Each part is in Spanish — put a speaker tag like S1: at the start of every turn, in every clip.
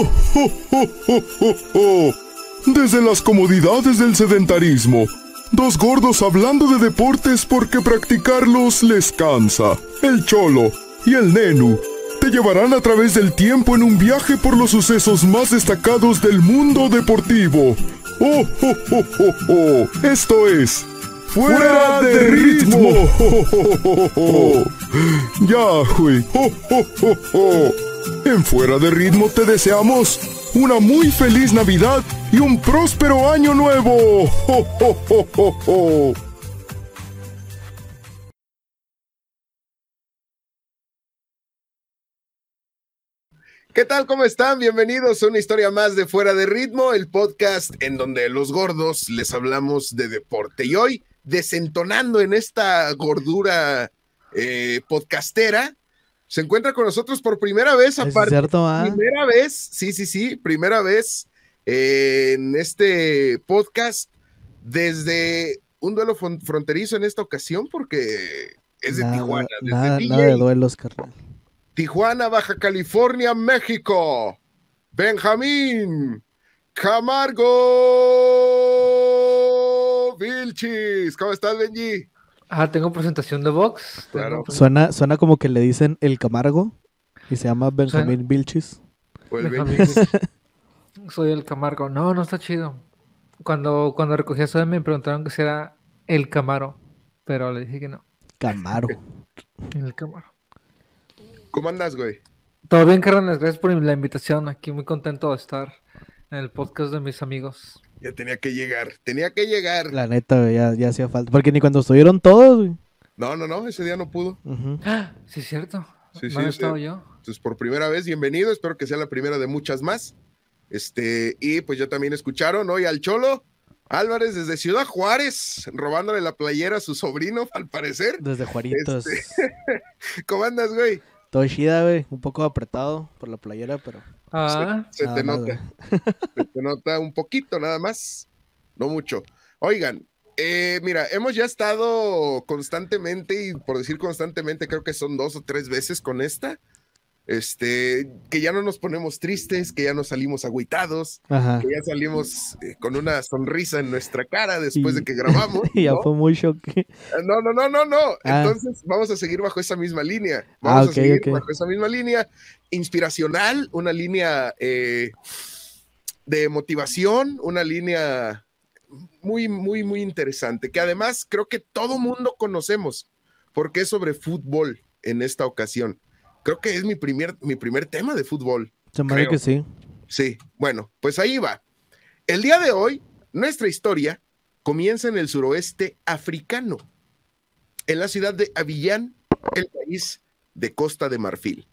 S1: Desde las comodidades del sedentarismo, dos gordos hablando de deportes porque practicarlos les cansa. El cholo y el nenu te llevarán a través del tiempo en un viaje por los sucesos más destacados del mundo deportivo. ¡Oh, oh, oh, oh, oh! Esto es Fuera de ritmo. Ya, güey. En Fuera de ritmo te deseamos una muy feliz Navidad y un próspero año nuevo.
S2: ¿Qué tal? ¿Cómo están? Bienvenidos a una historia más de Fuera de Ritmo, el podcast en donde los gordos les hablamos de deporte. Y hoy, desentonando en esta gordura eh, podcastera, se encuentra con nosotros por primera vez, aparte.
S3: cierto, ¿ah?
S2: Primera vez, sí, sí, sí, primera vez eh, en este podcast desde un duelo fron- fronterizo en esta ocasión, porque es de Tijuana. Desde
S3: nada,
S2: DJ.
S3: nada de duelos, carnal.
S2: Tijuana, Baja California, México. Benjamín Camargo Vilchis. ¿Cómo estás, Benji?
S4: Ah, tengo presentación de box.
S2: Claro.
S3: Suena, suena como que le dicen el Camargo y se llama Benjamín Vilchis.
S2: O el
S4: Benjamín.
S2: Benji.
S4: Soy el Camargo. No, no está chido. Cuando, cuando recogí a Zoe me preguntaron que si era el Camaro, pero le dije que no.
S3: Camaro.
S4: El Camaro.
S2: ¿Cómo andas, güey?
S4: Todo bien, carnales. Gracias por la invitación. Aquí muy contento de estar en el podcast de mis amigos.
S2: Ya tenía que llegar, tenía que llegar.
S3: La neta, güey, ya, ya hacía falta. Porque ni cuando estuvieron todos, güey.
S2: No, no, no, ese día no pudo.
S4: Ah, sí, es cierto.
S2: Sí,
S4: no
S2: sí.
S4: estado yo.
S2: Entonces, por primera vez, bienvenido. Espero que sea la primera de muchas más. Este, y pues ya también escucharon hoy al Cholo Álvarez desde Ciudad Juárez, robándole la playera a su sobrino, al parecer.
S3: Desde Juaritos.
S2: Este- ¿Cómo andas, güey?
S3: Todo chida, güey. Un poco apretado por la playera, pero.
S4: Ah,
S2: Se te
S3: más,
S2: nota. Se te nota un poquito nada más, no mucho. Oigan, eh, mira, hemos ya estado constantemente, y por decir constantemente, creo que son dos o tres veces con esta, este, que ya no nos ponemos tristes, que ya no salimos agüitados,
S3: Ajá.
S2: que ya salimos eh, con una sonrisa en nuestra cara después de que grabamos.
S3: Y ya
S2: ¿no?
S3: fue muy choque.
S2: No, no, no, no, no.
S3: Ah.
S2: Entonces vamos a seguir bajo esa misma línea.
S3: Ah,
S2: Vamos a seguir bajo esa misma línea inspiracional, una línea eh, de motivación, una línea muy, muy, muy interesante, que además creo que todo mundo conocemos, porque es sobre fútbol en esta ocasión. Creo que es mi primer, mi primer tema de fútbol.
S3: Se me que sí.
S2: Sí, bueno, pues ahí va. El día de hoy, nuestra historia comienza en el suroeste africano, en la ciudad de Avillán, el país de Costa de Marfil.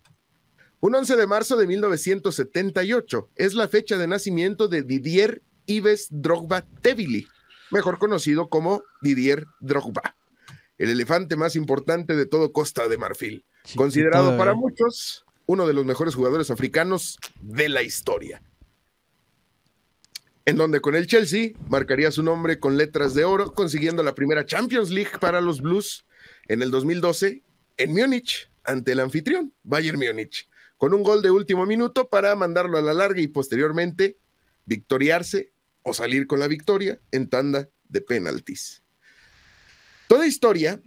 S2: Un 11 de marzo de 1978 es la fecha de nacimiento de Didier Ives Drogba Tevili, mejor conocido como Didier Drogba, el elefante más importante de todo Costa de Marfil
S3: Chiquito,
S2: considerado para
S3: güey.
S2: muchos uno de los mejores jugadores africanos de la historia. En donde con el Chelsea marcaría su nombre con letras de oro, consiguiendo la primera Champions League para los Blues en el 2012 en Múnich ante el anfitrión Bayern Múnich, con un gol de último minuto para mandarlo a la larga y posteriormente victoriarse o salir con la victoria en tanda de penaltis. Toda historia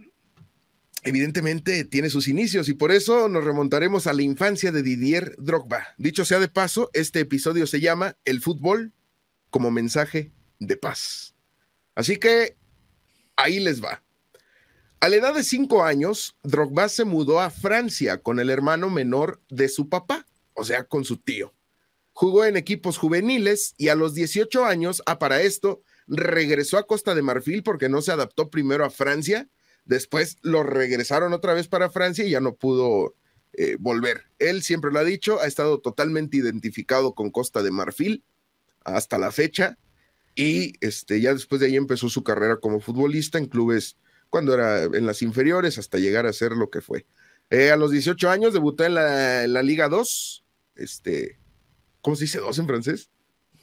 S2: evidentemente tiene sus inicios y por eso nos remontaremos a la infancia de Didier Drogba. Dicho sea de paso, este episodio se llama El fútbol como mensaje de paz. Así que ahí les va. A la edad de cinco años, Drogba se mudó a Francia con el hermano menor de su papá, o sea, con su tío. Jugó en equipos juveniles y a los 18 años, ah, para esto, regresó a Costa de Marfil porque no se adaptó primero a Francia Después lo regresaron otra vez para Francia y ya no pudo eh, volver. Él siempre lo ha dicho, ha estado totalmente identificado con Costa de Marfil hasta la fecha y este, ya después de ahí empezó su carrera como futbolista en clubes cuando era en las inferiores hasta llegar a ser lo que fue. Eh, a los 18 años debutó en la, en la Liga 2, este, ¿cómo se dice 2 en francés?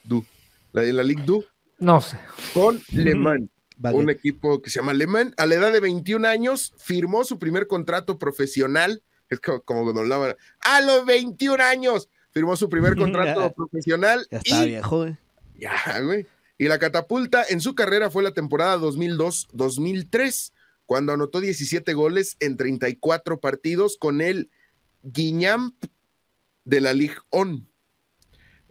S2: Du, la, en la Ligue 2,
S4: no sé.
S2: con Le Mans
S3: Vale.
S2: un equipo que se llama Alemán. A la edad de 21 años firmó su primer contrato profesional. Es como, como cuando hablaban, a los 21 años firmó su primer contrato
S3: Ya.
S2: profesional
S3: Ya está
S2: y
S3: viejo, güey.
S2: ya, güey. Y la catapulta en su carrera fue la temporada 2002-2003, cuando anotó 17 goles en 34 partidos con el Guiñamp de la Ligue On.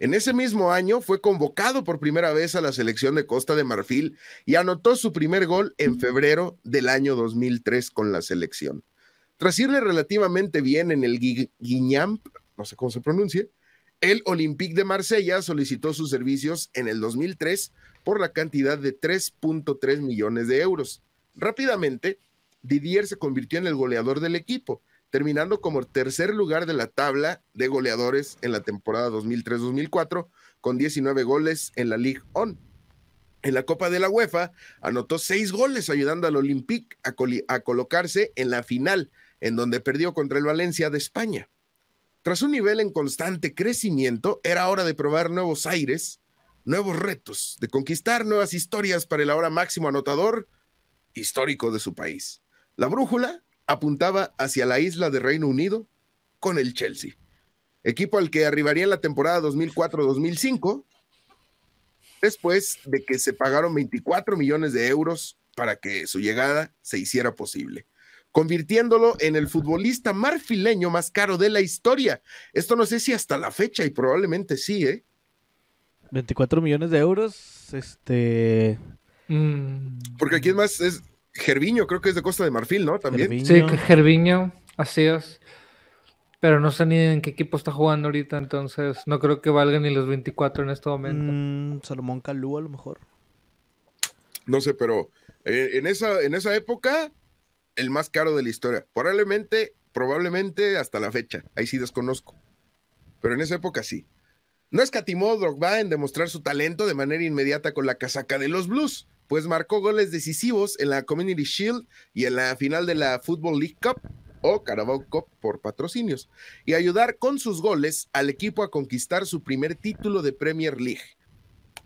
S2: En ese mismo año fue convocado por primera vez a la selección de Costa de Marfil y anotó su primer gol en febrero del año 2003 con la selección. Tras irle relativamente bien en el Gui- Guiñamp, no sé cómo se pronuncia, el Olympique de Marsella solicitó sus servicios en el 2003 por la cantidad de 3.3 millones de euros. Rápidamente, Didier se convirtió en el goleador del equipo, terminando como tercer lugar de la tabla de goleadores en la temporada 2003-2004 con 19 goles en la Ligue On. En la Copa de la UEFA anotó seis goles ayudando al Olympique a colocarse en la final, en donde perdió contra el Valencia de España. Tras un nivel en constante crecimiento, era hora de probar nuevos aires, nuevos retos, de conquistar nuevas historias para el ahora máximo anotador histórico de su país. La brújula apuntaba hacia la isla de Reino Unido con el Chelsea, equipo al que arribaría en la temporada 2004-2005, después de que se pagaron 24 millones de euros para que su llegada se hiciera posible convirtiéndolo en el futbolista marfileño más caro de la historia. Esto no sé si hasta la fecha, y probablemente sí, ¿eh?
S3: 24 millones de euros. Este.
S4: Mm.
S2: Porque aquí es más, es Gerviño, creo que es de Costa de Marfil, ¿no? También.
S3: Gervinho.
S4: Sí, que Gerviño, así es. Pero no sé ni en qué equipo está jugando ahorita, entonces no creo que valga ni los 24 en este momento.
S3: Mm, Salomón Calú, a lo mejor.
S2: No sé, pero eh, en, esa, en esa época, el más caro de la historia. Probablemente, probablemente hasta la fecha. Ahí sí desconozco. Pero en esa época sí. No escatimó Drogba en demostrar su talento de manera inmediata con la casaca de los Blues, pues marcó goles decisivos en la Community Shield y en la final de la Football League Cup o Carabao Cup por patrocinios, y ayudar con sus goles al equipo a conquistar su primer título de Premier League.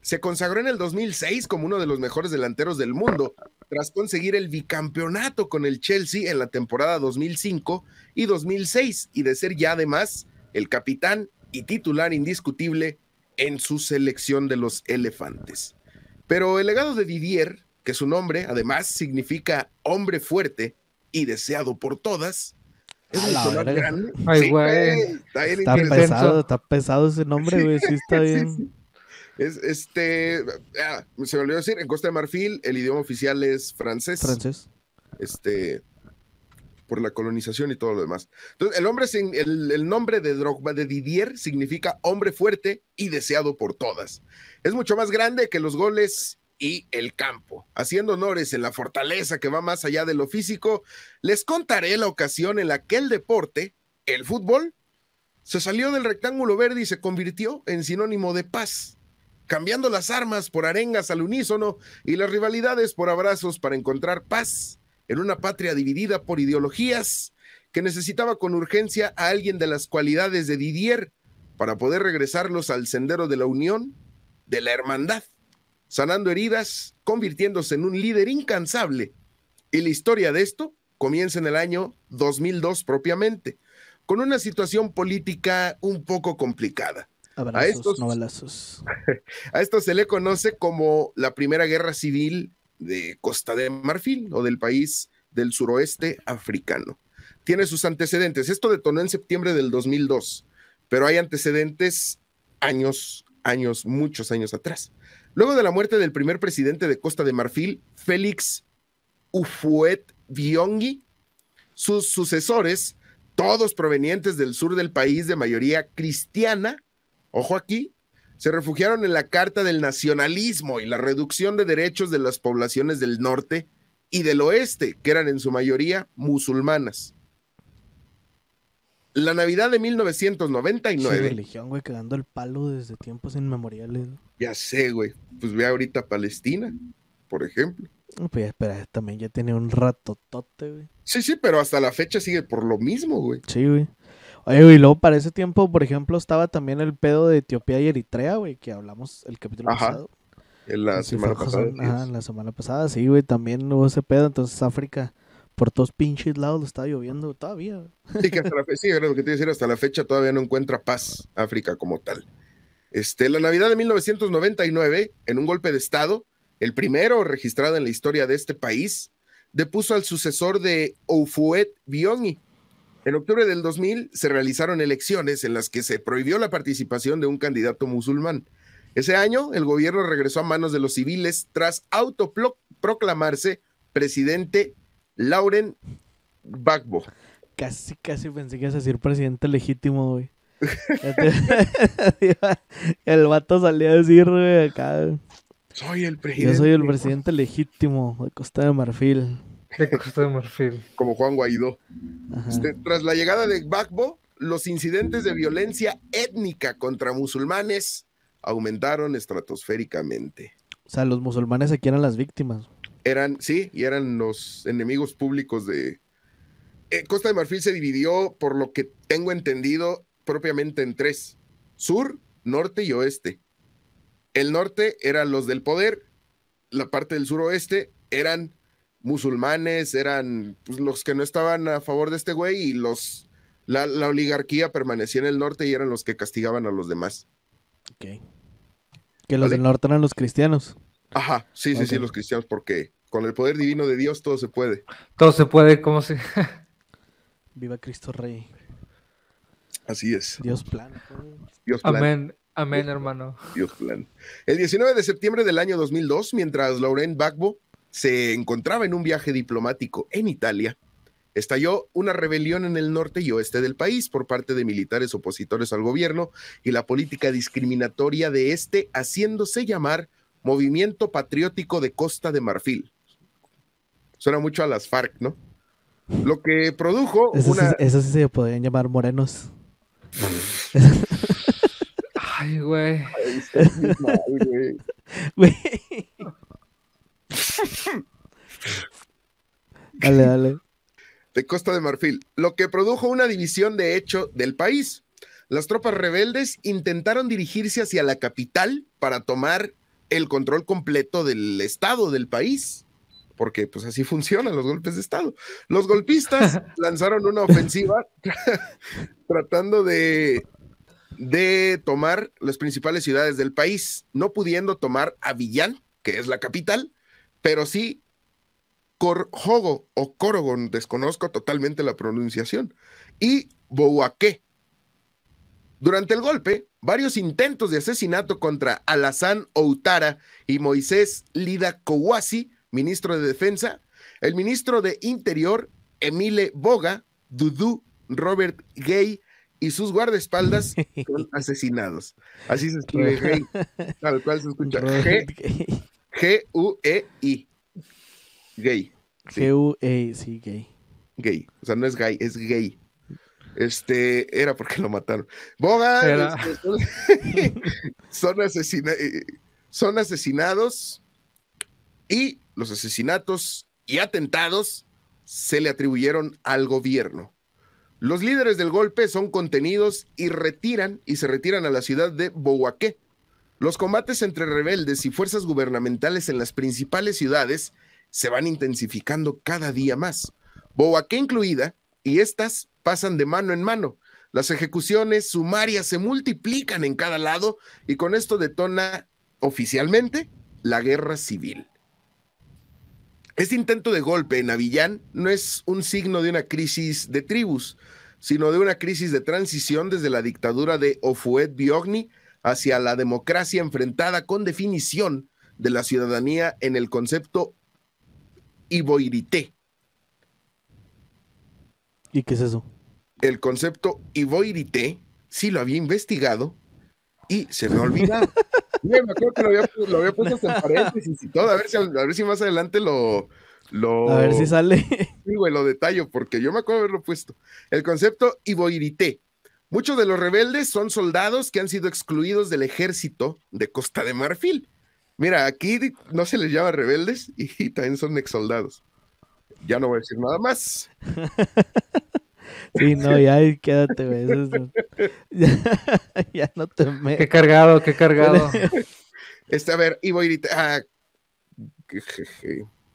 S2: Se consagró en el 2006 como uno de los mejores delanteros del mundo, tras conseguir el bicampeonato con el Chelsea en la temporada 2005 y 2006, y de ser ya además el capitán y titular indiscutible en su selección de los elefantes. Pero el legado de Didier, que su nombre además significa hombre fuerte y deseado por todas, es mucho más grande.
S4: Ay, güey.
S2: está bien
S3: Está
S2: interesante.
S3: pesado, está pesado ese nombre, güey. Sí, está
S2: Sí,
S3: bien.
S2: sí. Es este, ah, se me olvidó decir, en Costa de Marfil el idioma oficial es francés,
S3: Francés.
S2: este, por la colonización y todo lo demás. Entonces, el, el nombre de Drogba, de Didier, significa hombre fuerte y deseado por todas. Es mucho más grande que los goles y el campo. Haciendo honores en la fortaleza que va más allá de lo físico, les contaré la ocasión en la que el deporte, el fútbol, se salió del rectángulo verde y se convirtió en sinónimo de paz, cambiando las armas por arengas al unísono y las rivalidades por abrazos para encontrar paz en una patria dividida por ideologías que necesitaba con urgencia a alguien de las cualidades de Didier para poder regresarlos al sendero de la unión, de la hermandad, sanando heridas, convirtiéndose en un líder incansable. Y la historia de esto comienza en el año 2002 propiamente, con una situación política un poco complicada.
S3: Abrazos,
S2: estos-
S3: no balazos.
S2: A esto se le conoce como la Primera Guerra Civil de Costa de Marfil o del país del suroeste africano. Tiene sus antecedentes. Esto detonó en septiembre del 2002, pero hay antecedentes años, años, muchos años atrás. Luego de la muerte del primer presidente de Costa de Marfil, Félix Ufuet Biongi, sus sucesores, todos provenientes del sur del país de mayoría cristiana, ojo aquí, se refugiaron en la Carta del Nacionalismo y la reducción de derechos de las poblaciones del norte y del oeste, que eran en su mayoría musulmanas. La Navidad de
S3: Esa
S2: 1999,
S3: religión, güey, cagando el palo desde tiempos inmemoriales.
S2: ya sé, güey, pues ve ahorita Palestina, por ejemplo.
S3: No, Pues ya, espera, también ya tiene un ratotote, güey.
S2: Sí, sí, pero hasta la fecha sigue por lo mismo, güey.
S3: Sí, güey. Oye, güey, luego para ese tiempo, por ejemplo, estaba también el pedo de Etiopía y Eritrea, güey, que hablamos el capítulo
S2: Ajá,
S3: pasado.
S2: En la
S3: Sí,
S2: semana pasada.
S3: Ajá, la semana pasada, sí, güey, también hubo ese pedo, entonces África, por todos pinches lados lo estaba lloviendo todavía.
S2: Sí, que hasta la fecha, sí, era lo que te iba a decir, hasta la fecha todavía no encuentra paz África como tal. Este, la Navidad de 1999, en un golpe de Estado, el primero registrado en la historia de este país, depuso al sucesor de Oufuet Bioni. En octubre del 2000 se realizaron elecciones en las que se prohibió la participación de un candidato musulmán. Ese año, el gobierno regresó a manos de los civiles tras autoproclamarse presidente Lauren Bagbo.
S3: Casi, casi pensé que ibas a decir presidente legítimo, güey. el vato salió a decir, güey, acá.
S2: Soy el presidente.
S3: Yo soy el presidente legítimo de Costa de Marfil.
S4: De Costa de Marfil.
S2: Como Juan Guaidó. Este, tras la llegada de Bagbo, los incidentes de violencia étnica contra musulmanes aumentaron estratosféricamente.
S3: O sea, los musulmanes aquí eran las víctimas.
S2: Eran, sí, y eran los enemigos públicos de... Eh, Costa de Marfil se dividió, por lo que tengo entendido, propiamente en tres. Sur, norte y oeste. El norte eran los del poder, la parte del suroeste eran musulmanes, eran pues, los que no estaban a favor de este güey y los la, la, oligarquía permanecía en el norte y eran los que castigaban a los demás.
S3: Ok. Que los ¿Vale? del norte eran los cristianos.
S2: Ajá, sí, sí, okay. sí, los cristianos, porque con el poder divino de Dios todo se puede.
S4: Todo se puede, ¿cómo se?
S3: Viva Cristo Rey.
S2: Así es.
S3: Dios plan.
S2: Dios plan.
S4: Amén. Amén, hermano.
S2: Dios plan. El 19 de septiembre del año 2002, mientras Laurent Gbagbo se encontraba en un viaje diplomático en Italia, estalló una rebelión en el norte y oeste del país por parte de militares opositores al gobierno y la política discriminatoria de este haciéndose llamar Movimiento Patriótico de Costa de Marfil. Suena mucho a las FARC, ¿no? Lo que produjo
S3: eso
S2: una...
S3: Sí, eso sí se podrían llamar morenos.
S4: Ay, güey.
S3: Güey. dale, dale.
S2: De Costa de Marfil, lo que produjo una división de hecho del país. Las tropas rebeldes intentaron dirigirse hacia la capital para tomar el control completo del estado del país, porque pues así funcionan los golpes de estado. Los golpistas lanzaron una ofensiva tratando de de tomar las principales ciudades del país, no pudiendo tomar Avillán, que es la capital, pero sí Corjogo o Corogon, desconozco totalmente la pronunciación, y Bouaké. Durante el golpe, varios intentos de asesinato contra Alassane Outara y Moisés Lida Kouassi, ministro de Defensa, el ministro de Interior, Emile Boga, Dudu Robert Gay, y sus guardaespaldas son asesinados. Así se escribe gay, tal cual se escucha. G-U-E-I. Gay.
S3: G-U-E, sí, gay.
S2: Gay. O sea, no es gay, es gay. Este, era porque lo mataron. Boga, este, son, asesina son asesinados y los asesinatos y atentados se le atribuyeron al gobierno. Los líderes del golpe son contenidos y retiran y se retiran a la ciudad de Bouaké. Los combates entre rebeldes y fuerzas gubernamentales en las principales ciudades se van intensificando cada día más. Bouaké incluida, y estas pasan de mano en mano. Las ejecuciones sumarias se multiplican en cada lado y con esto detona oficialmente la guerra civil. Este intento de golpe en Avillán no es un signo de una crisis de tribus, sino de una crisis de transición desde la dictadura de Ofuet Biogni hacia la democracia enfrentada con definición de la ciudadanía en el concepto Iboirité.
S3: ¿Y qué es eso?
S2: El concepto Iboirité sí lo había investigado y se me olvida. me acuerdo que lo había, lo había puesto en paréntesis y todo, a ver si, a ver si más adelante lo, lo,
S3: a ver si sale.
S2: Sí, güey, lo detallo, porque yo me acuerdo haberlo puesto. El concepto Iboirité. Muchos de los rebeldes son soldados que han sido excluidos del ejército de Costa de Marfil. Mira, aquí no se les llama rebeldes y también son ex soldados. Ya no voy a decir nada más.
S3: Sí, no, ya quédate, güey. Ya, ya, no te me...
S4: Qué cargado, qué cargado.
S2: Este, a ver, Iboirité. Ah,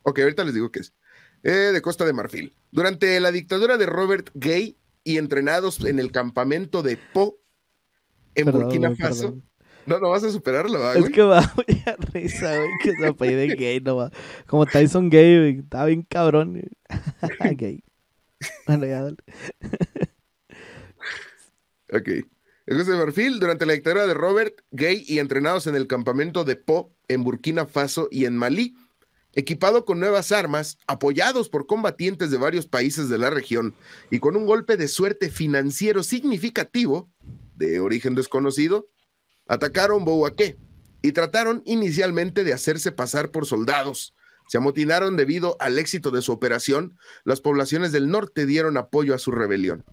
S2: Ok, ahorita les digo qué es. eh, de Costa de Marfil. Durante la dictadura de Robert Gay y entrenados en el campamento de Po, en
S3: Perdón,
S2: Burkina
S3: güey,
S2: Faso.
S3: perdón.
S2: No, no vas a superarlo, ¿va,
S3: Es
S2: güey?
S3: que va muy a risa, güey, que se apellide gay, no va. Como Tyson Gay, güey, estaba bien cabrón. güey. gay. Bueno, ya dale.
S2: Ok. De Marfil, durante la dictadura de Robert Gay y entrenados en el campamento de Po, en Burkina Faso y en Malí, equipado con nuevas armas, apoyados por combatientes de varios países de la región y con un golpe de suerte financiero significativo, de origen desconocido, atacaron Bouaké y trataron inicialmente de hacerse pasar por soldados. Se amotinaron debido al éxito de su operación, las poblaciones del norte dieron apoyo a su rebelión.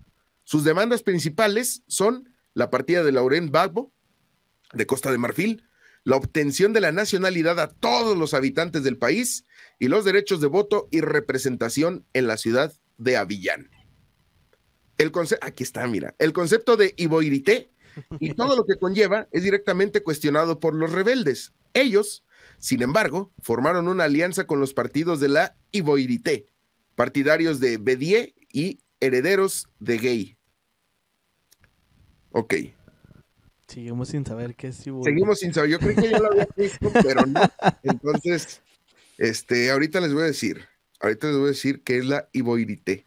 S2: Sus demandas principales son la partida de Laurent Gbagbo de Costa de Marfil, la obtención de la nacionalidad a todos los habitantes del país y los derechos de voto y representación en la ciudad de Avillán. El aquí está, mira, el concepto de Iboirité y todo lo que conlleva es directamente cuestionado por los rebeldes. Ellos, sin embargo, formaron una alianza con los partidos de la Iboirité, partidarios de Bédié y herederos de Gay. Ok,
S3: Seguimos sin saber qué es Ibu.
S2: seguimos sin saber. Yo creí que ya lo había visto, pero no. Entonces, este, ahorita les voy a decir, ahorita les voy a decir qué es la Iboirité,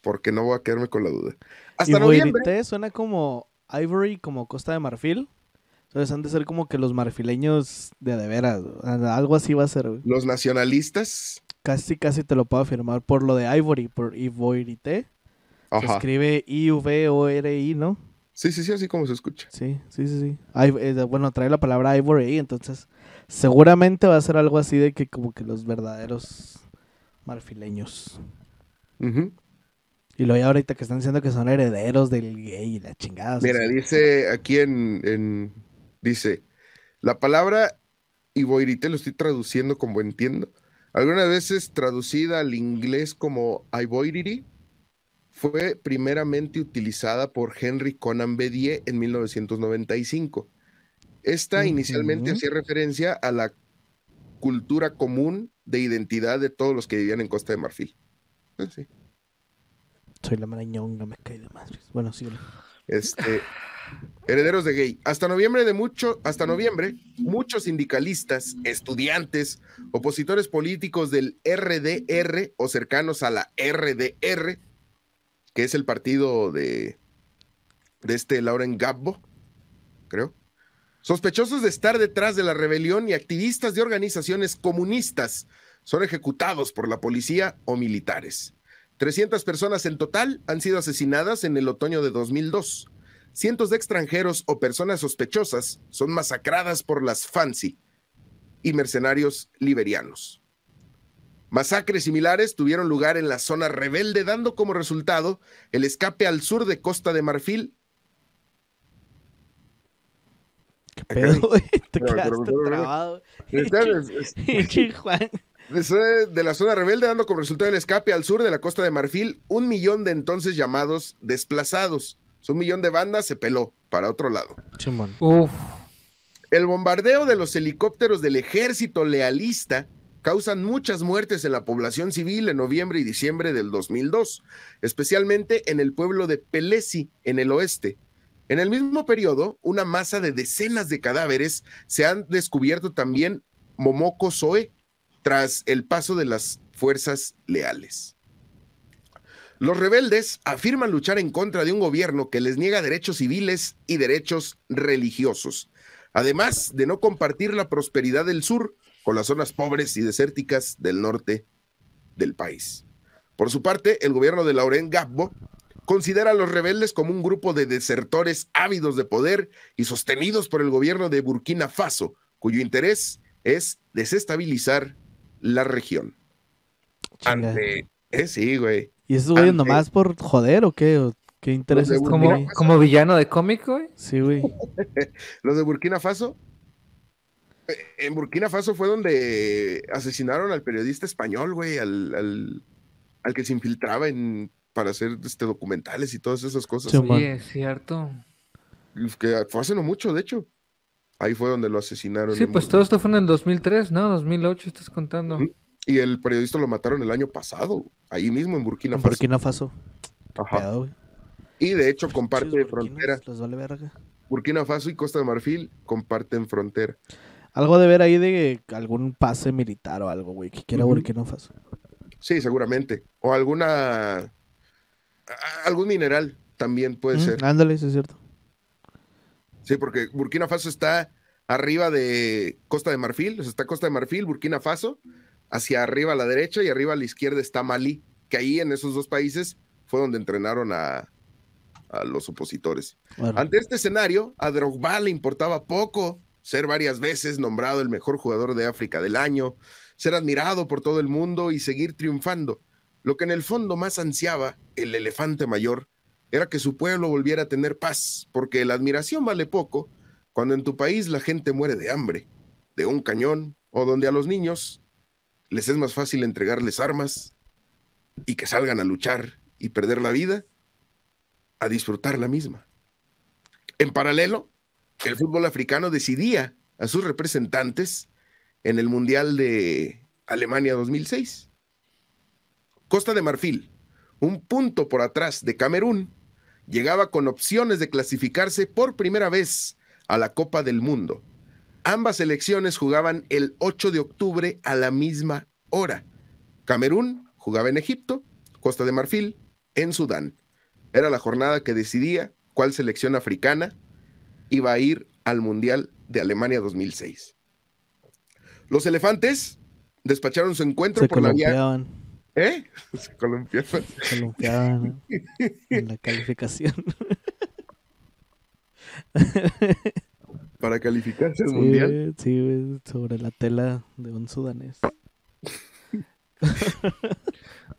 S2: porque no voy a quedarme con la duda. Hasta noviembre.
S3: Suena como Ivory, como Costa de Marfil. Entonces han de ser como que los marfileños de de veras. Algo así va a ser, güey.
S2: Los nacionalistas,
S3: Casi, casi te lo puedo afirmar por lo de Ivory, por Ivoirité. Se escribe I-V-O-R-I, ¿no?
S2: Sí, sí, sí, así como se escucha.
S3: Sí, sí, sí, sí. Ay, eh, bueno, trae la palabra Ivory entonces seguramente va a ser algo así de que como que los verdaderos marfileños. Y luego ya ahorita que están diciendo que son herederos del gay y la chingada. o sea,
S2: Mira, dice aquí en, en- dice, la palabra Iboirité lo estoy traduciendo como entiendo. Algunas veces traducida al inglés como Ivoirity, fue primeramente utilizada por Henry Conan Bédier en 1995. Esta inicialmente hacía referencia a la cultura común de identidad de todos los que vivían en Costa de Marfil. Eh, sí.
S3: Soy la marañonga, me cae de madres. Bueno, sí.
S2: Este, herederos de gay. Hasta noviembre de mucho, hasta noviembre, muchos sindicalistas, estudiantes, opositores políticos del RDR o cercanos a la RDR, que es el partido de, de este Lauren Gabbo, creo, sospechosos de estar detrás de la rebelión y activistas de organizaciones comunistas son ejecutados por la policía o militares. 300 personas en total han sido asesinadas en el otoño de 2002. Cientos de extranjeros o personas sospechosas son masacradas por las FANSI y mercenarios liberianos. Masacres similares tuvieron lugar en la zona rebelde, dando como resultado el escape al sur de Costa de Marfil.
S3: ¿Qué pedo, güey? Te quedaste trabado. Juan.
S2: de la zona rebelde, dando como resultado el escape al sur de la Costa de Marfil, un millón de entonces llamados desplazados. Un millón de bandas se peló para otro lado.
S4: Uf.
S2: El bombardeo de los helicópteros del ejército lealista causan muchas muertes en la población civil en noviembre y diciembre del 2002, especialmente en el pueblo de Pelesi, en el oeste. En el mismo periodo, una masa de decenas de cadáveres se han descubierto también Momoko Soe tras el paso de las fuerzas leales. Los rebeldes afirman luchar en contra de un gobierno que les niega derechos civiles y derechos religiosos además de no compartir la prosperidad del sur con las zonas pobres y desérticas del norte del país. Por su parte, el gobierno de Laurent Gbagbo considera a los rebeldes como un grupo de desertores ávidos de poder y sostenidos por el gobierno de Burkina Faso, cuyo interés es desestabilizar la región.
S3: Chinga.
S2: Ante, eh, sí, güey.
S3: ¿Y esos güeyes
S2: ante-
S3: nomás por joder o qué? ¿O ¿Qué
S4: Como,
S3: ahí?
S4: como villano de cómic, güey.
S3: Sí, güey.
S2: Los de Burkina Faso. En Burkina Faso fue donde asesinaron al periodista español, güey, al, al, al que se infiltraba en, para hacer este, documentales y todas esas cosas.
S3: Sí,
S4: es cierto.
S2: Que fue hace no mucho, de hecho. Ahí fue donde lo asesinaron.
S4: Sí, pues todo esto fue en el 2003, ¿no? 2008 estás contando.
S2: Y el periodista lo mataron el año pasado, ahí mismo en Burkina
S3: En
S2: Faso.
S3: Burkina Faso.
S2: Ajá.
S3: Güey.
S2: Y de hecho comparte frontera.
S3: vale verga.
S2: Burkina Faso y Costa de Marfil comparten frontera.
S3: Algo de ver ahí de algún pase militar o algo, güey, que quiera. Burkina Faso.
S2: Sí, seguramente. O alguna. algún mineral también puede
S3: Mm,
S2: ser.
S3: Ándale, sí es cierto.
S2: Sí, porque Burkina Faso está arriba de Costa de Marfil, o sea, está Costa de Marfil, Burkina Faso, hacia arriba a la derecha y arriba a la izquierda está Malí, que ahí en esos dos países fue donde entrenaron a, a los opositores.
S3: Bueno,
S2: Ante este escenario, a Drogba le importaba poco ser varias veces nombrado el mejor jugador de África del año, ser admirado por todo el mundo y seguir triunfando. Lo que en el fondo más ansiaba el elefante mayor era que su pueblo volviera a tener paz, porque la admiración vale poco cuando en tu país la gente muere de hambre, de un cañón, o donde a los niños les es más fácil entregarles armas y que salgan a luchar y perder la vida a disfrutar la misma. En paralelo, el fútbol africano decidía a sus representantes en el Mundial de Alemania 2006. Costa de Marfil, un punto por atrás de Camerún, llegaba con opciones de clasificarse por primera vez a la Copa del Mundo. Ambas selecciones jugaban el 8 de octubre a la misma hora. Camerún jugaba en Egipto, Costa de Marfil en Sudán. Era la jornada que decidía cuál selección africana iba a ir al Mundial de Alemania 2006. Los elefantes despacharon su encuentro
S3: se
S2: por la vía.
S3: columpiaban.
S2: ¿Eh? Se columpiaban.
S3: Se columpiaban en la calificación.
S2: Para calificarse al
S3: Sí,
S2: Mundial.
S3: sí, güey, sobre la tela de un sudanés.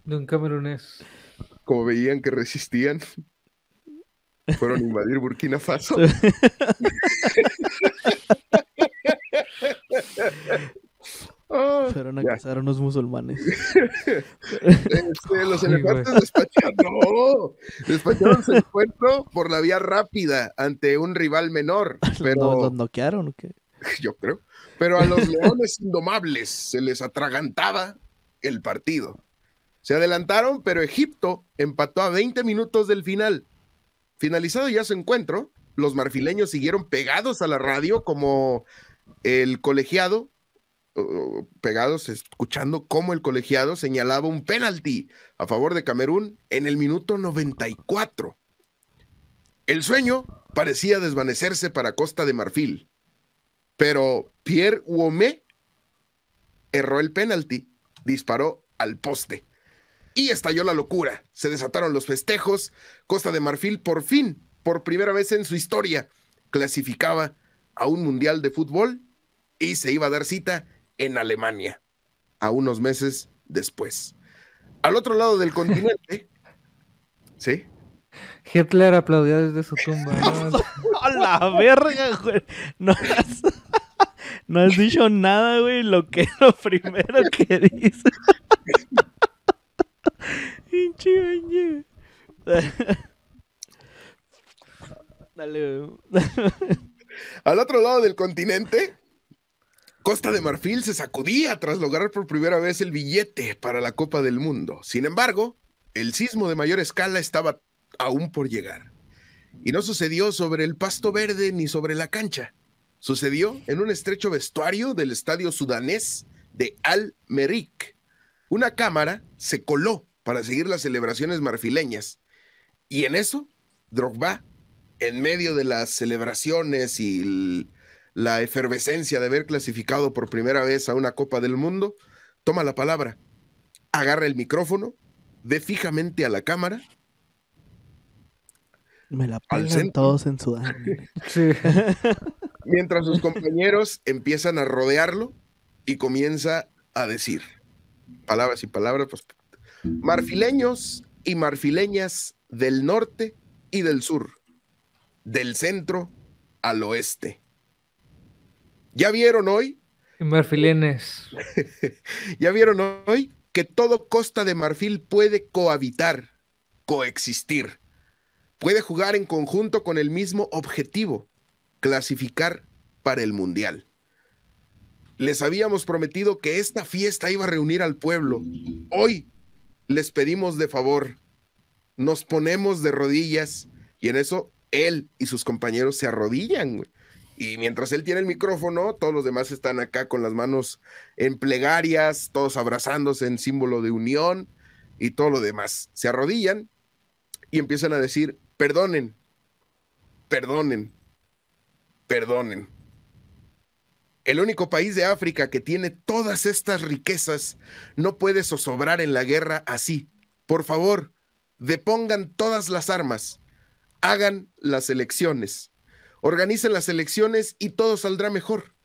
S4: De un camerunés.
S2: Como veían que resistían, fueron a invadir Burkina Faso. Ah,
S3: Fueron a cazar a unos musulmanes.
S2: Este, los
S4: Ay,
S2: elefantes despacharon, despacharon su encuentro por la vía rápida ante un rival menor, pero
S3: ¿No, ¿Los noquearon o qué?
S2: yo creo. Pero a los leones indomables se les atragantaba el partido. Se adelantaron, pero Egipto empató a 20 minutos del final. Finalizado ya su encuentro, los marfileños siguieron pegados a la radio como el colegiado, pegados escuchando cómo el colegiado señalaba un penalti a favor de Camerún en el minuto 94. El sueño parecía desvanecerse para Costa de Marfil, pero Pierre Uomé erró el penalti, disparó al poste y estalló la locura. Se desataron los festejos. Costa de Marfil por fin, por primera vez en su historia, clasificaba a un mundial de fútbol y se iba a dar cita en Alemania, a unos meses después. Al otro lado del continente, ¿sí?
S4: Hitler aplaudió desde su tumba. ¿no?
S3: ¡A la verga, güey! No has, no has dicho nada, güey. Lo que lo primero que dices. Dale.
S2: Al otro lado del continente, Costa de Marfil se sacudía tras lograr por primera vez el billete para la Copa del Mundo. Sin embargo, el sismo de mayor escala estaba aún por llegar. Y no sucedió sobre el pasto verde ni sobre la cancha. Sucedió en un estrecho vestuario del estadio sudanés de Al-Merik. Una cámara se coló para seguir las celebraciones marfileñas. Y en eso, Drogba, en medio de las celebraciones y el- la efervescencia de haber clasificado por primera vez a una Copa del Mundo, toma la palabra, agarra el micrófono, ve fijamente a la cámara,
S3: Me la
S2: Al
S3: pelan
S2: centro.
S3: todos en Sudán.
S4: Sí.
S2: mientras sus compañeros empiezan a rodearlo y comienza a decir palabras y palabras, pues, marfileños y marfileñas del norte y del sur, del centro al oeste. ¿Ya vieron hoy?
S4: Marfilenes.
S2: ¿Ya vieron hoy que todo Costa de Marfil puede cohabitar, coexistir? Puede jugar en conjunto con el mismo objetivo, clasificar para el Mundial. Les habíamos prometido que esta fiesta iba a reunir al pueblo. Hoy les pedimos de favor, nos ponemos de rodillas y en eso él y sus compañeros se arrodillan. Y mientras él tiene el micrófono, todos los demás están acá con las manos en plegarias, todos abrazándose en símbolo de unión y todo lo demás. Se arrodillan y empiezan a decir, perdonen, perdonen, perdonen. El único país de África que tiene todas estas riquezas no puede zozobrar en la guerra así. Por favor, depongan todas las armas, hagan las elecciones, organicen las elecciones y todo saldrá mejor.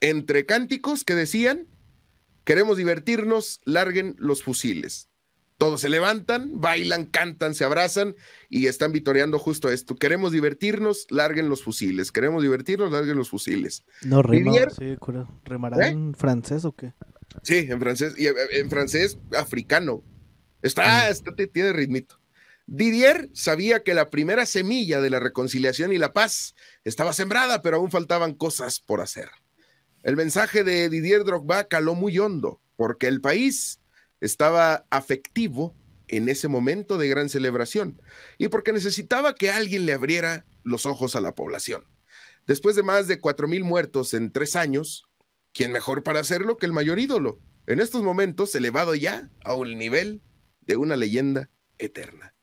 S2: Entre cánticos que decían, queremos divertirnos, larguen los fusiles. Todos se levantan, bailan, cantan, se abrazan y están vitoreando justo esto. Queremos divertirnos, larguen los fusiles. Queremos divertirnos, larguen los fusiles.
S3: No, rima, sí, cura. ¿Rimará
S2: ¿Eh?
S3: en francés o qué?
S2: Sí, en francés, y eh, en francés africano. Está, está- te- tiene ritmito. Didier sabía que la primera semilla de la reconciliación y la paz estaba sembrada, pero aún faltaban cosas por hacer. El mensaje de Didier Drogba caló muy hondo, porque el país estaba afectivo en ese momento de gran celebración y porque necesitaba que alguien le abriera los ojos a la población. Después de más de cuatro mil muertos en tres años, ¿quién mejor para hacerlo que el mayor ídolo? En estos momentos, elevado ya a un nivel de una leyenda eterna.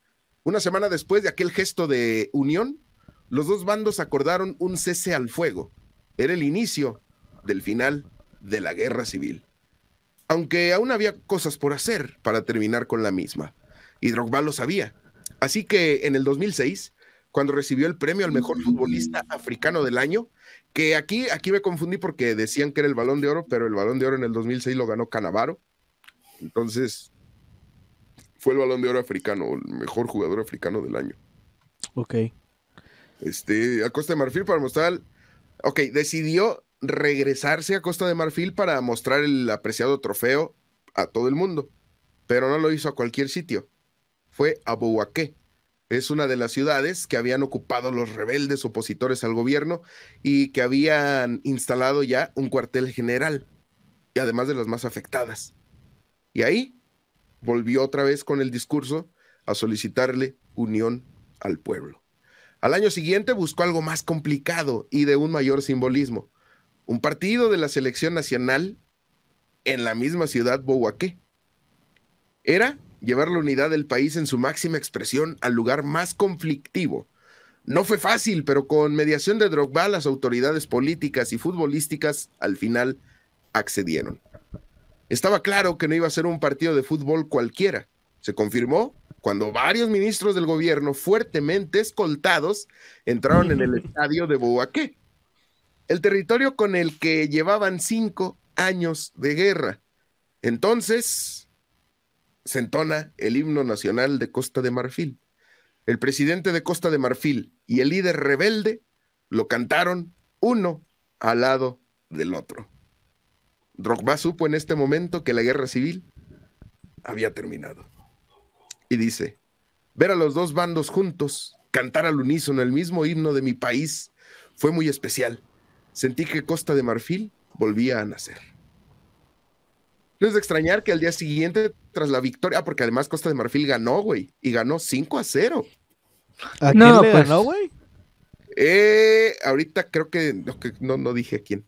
S2: Una semana después de aquel gesto de unión, los dos bandos acordaron un cese al fuego. Era el inicio del final de la guerra civil. Aunque aún había cosas por hacer para terminar con la misma. Y Drogba lo sabía. Así que en el 2006, cuando recibió el premio al mejor futbolista africano del año, que aquí, aquí me confundí porque decían que era el balón de oro, pero el balón de oro en el 2006 lo ganó Canavaro. Entonces, fue el balón de oro africano, el mejor jugador africano del año.
S3: Ok.
S2: Este, a Costa de Marfil para mostrar. Ok, decidió regresarse a Costa de Marfil para mostrar el apreciado trofeo a todo el mundo, pero no lo hizo a cualquier sitio. Fue a Bouaké. Es una de las ciudades que habían ocupado los rebeldes opositores al gobierno y que habían instalado ya un cuartel general, y además de las más afectadas. Y ahí volvió otra vez con el discurso a solicitarle unión al pueblo. Al año siguiente buscó algo más complicado y de un mayor simbolismo. Un partido de la selección nacional en la misma ciudad Bouaké. Era llevar la unidad del país en su máxima expresión al lugar más conflictivo. No fue fácil, pero con mediación de Drogba las autoridades políticas y futbolísticas al final accedieron. Estaba claro que no iba a ser un partido de fútbol cualquiera. Se confirmó cuando varios ministros del gobierno fuertemente escoltados entraron en el estadio de Bouaké, el territorio con el que llevaban cinco años de guerra. Entonces se entona el himno nacional de Costa de Marfil. El presidente de Costa de Marfil y el líder rebelde lo cantaron uno al lado del otro. Drogba supo en este momento que la guerra civil había terminado. Y dice, ver a los dos bandos juntos, cantar al unísono el mismo himno de mi país, fue muy especial. Sentí que Costa de Marfil volvía a nacer. No es de extrañar que al día siguiente, tras la victoria, ah, porque además Costa de Marfil ganó, güey, y ganó 5 a 0.
S3: ¿A quién
S4: No,
S3: le
S4: pues-
S3: ganó, güey?
S2: Eh, ahorita creo que no, que no, no dije a quién.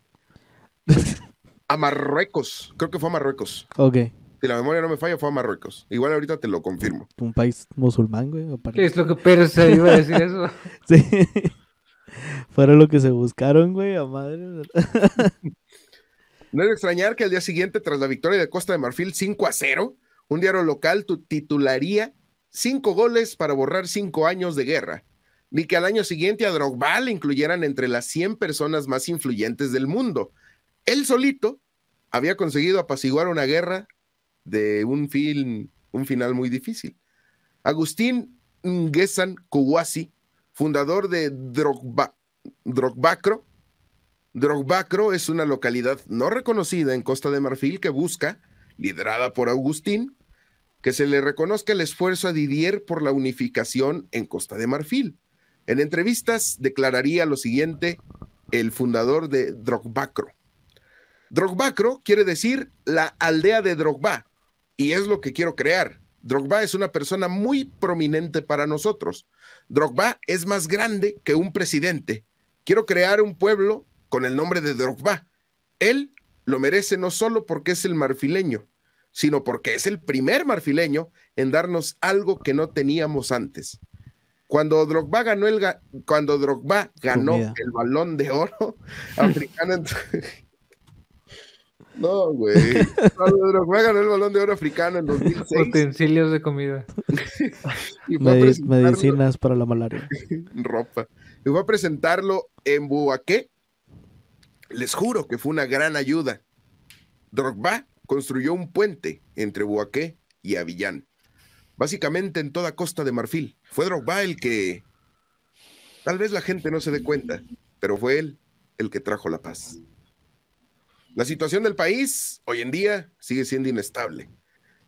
S2: A Marruecos, creo que fue a Marruecos.
S3: Ok.
S2: Si la memoria no me falla, fue a Marruecos. Igual ahorita te lo confirmo.
S3: Un país musulmán, güey. o para-
S4: ¿Qué es lo que pero se iba a decir eso?
S3: Sí. Fueron lo que se buscaron, güey, a madre.
S2: No es extrañar que al día siguiente, tras la victoria de Costa de Marfil 5 a 0, un diario local tu- titularía cinco goles para borrar cinco años de guerra, ni que al año siguiente a Drogba le incluyeran entre las 100 personas más influyentes del mundo. Él solito había conseguido apaciguar una guerra de un, fin, un final muy difícil. Agustín Nguesan Kouassi, fundador de Drogba, Drogbacro, Drogbacro es una localidad no reconocida en Costa de Marfil que busca, liderada por Agustín, que se le reconozca el esfuerzo a Didier por la unificación en Costa de Marfil. En entrevistas declararía lo siguiente el fundador de Drogbacro. Drogbacro quiere decir la aldea de Drogba, y es lo que quiero crear. Drogba es una persona muy prominente para nosotros. Drogba es más grande que un presidente. Quiero crear un pueblo con el nombre de Drogba. Él lo merece no solo porque es el marfileño, sino porque es el primer marfileño en darnos algo que no teníamos antes. Cuando Drogba ganó el, cuando Drogba ganó el balón de oro africano, no, güey. Cuando Drogba ganó el balón de oro africano en 2006.
S4: Utensilios de comida.
S3: medicinas para la malaria.
S2: Ropa. Y fue a presentarlo en Buaqué. Les juro que fue una gran ayuda. Drogba construyó un puente entre Buaqué y Avillán. Básicamente en toda Costa de Marfil. Fue Drogba el que. Tal vez la gente no se dé cuenta, pero fue él el que trajo la paz. La situación del país hoy en día sigue siendo inestable.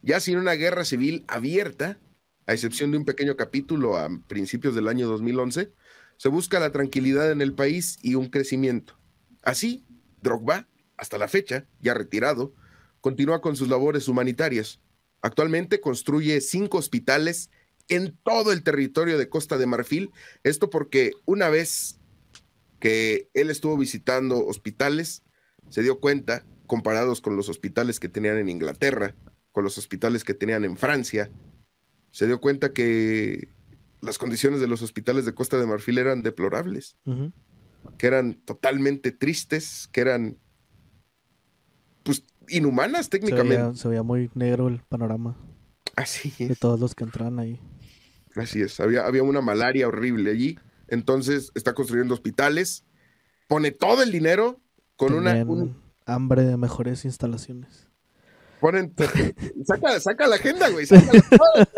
S2: Ya sin una guerra civil abierta, a excepción de un pequeño capítulo a principios del año 2011, se busca la tranquilidad en el país y un crecimiento. Así, Drogba, hasta la fecha, ya retirado, continúa con sus labores humanitarias. Actualmente construye cinco hospitales en todo el territorio de Costa de Marfil. Esto porque una vez que él estuvo visitando hospitales, se dio cuenta, comparados con los hospitales que tenían en Inglaterra, con los hospitales que tenían en Francia, se dio cuenta que las condiciones de los hospitales de Costa de Marfil eran deplorables, que eran totalmente tristes, que eran pues inhumanas técnicamente.
S3: Se veía, muy negro el panorama.
S2: Así
S3: De todos los que entraban ahí.
S2: Así es, había, había una malaria horrible allí. Entonces está construyendo hospitales, pone todo el dinero con una.
S3: hambre de mejores instalaciones.
S2: Ponen. saca, saca la agenda, güey. Saca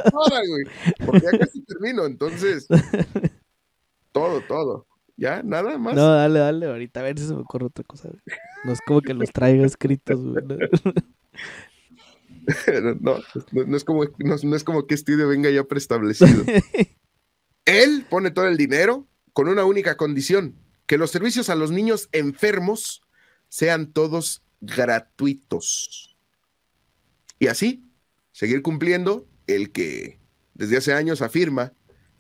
S2: toda, güey. Porque ya casi termino, entonces. Todo, todo. ¿Ya? ¿Nada más?
S3: No, dale, dale. Ahorita a ver si se me ocurre otra cosa. No es como que los traiga escritos, güey.
S2: No, no, es como, no, es como que estudio venga ya preestablecido. Él pone todo el dinero con una única condición: que los servicios a los niños enfermos sean todos gratuitos. Y así, seguir cumpliendo el que desde hace años afirma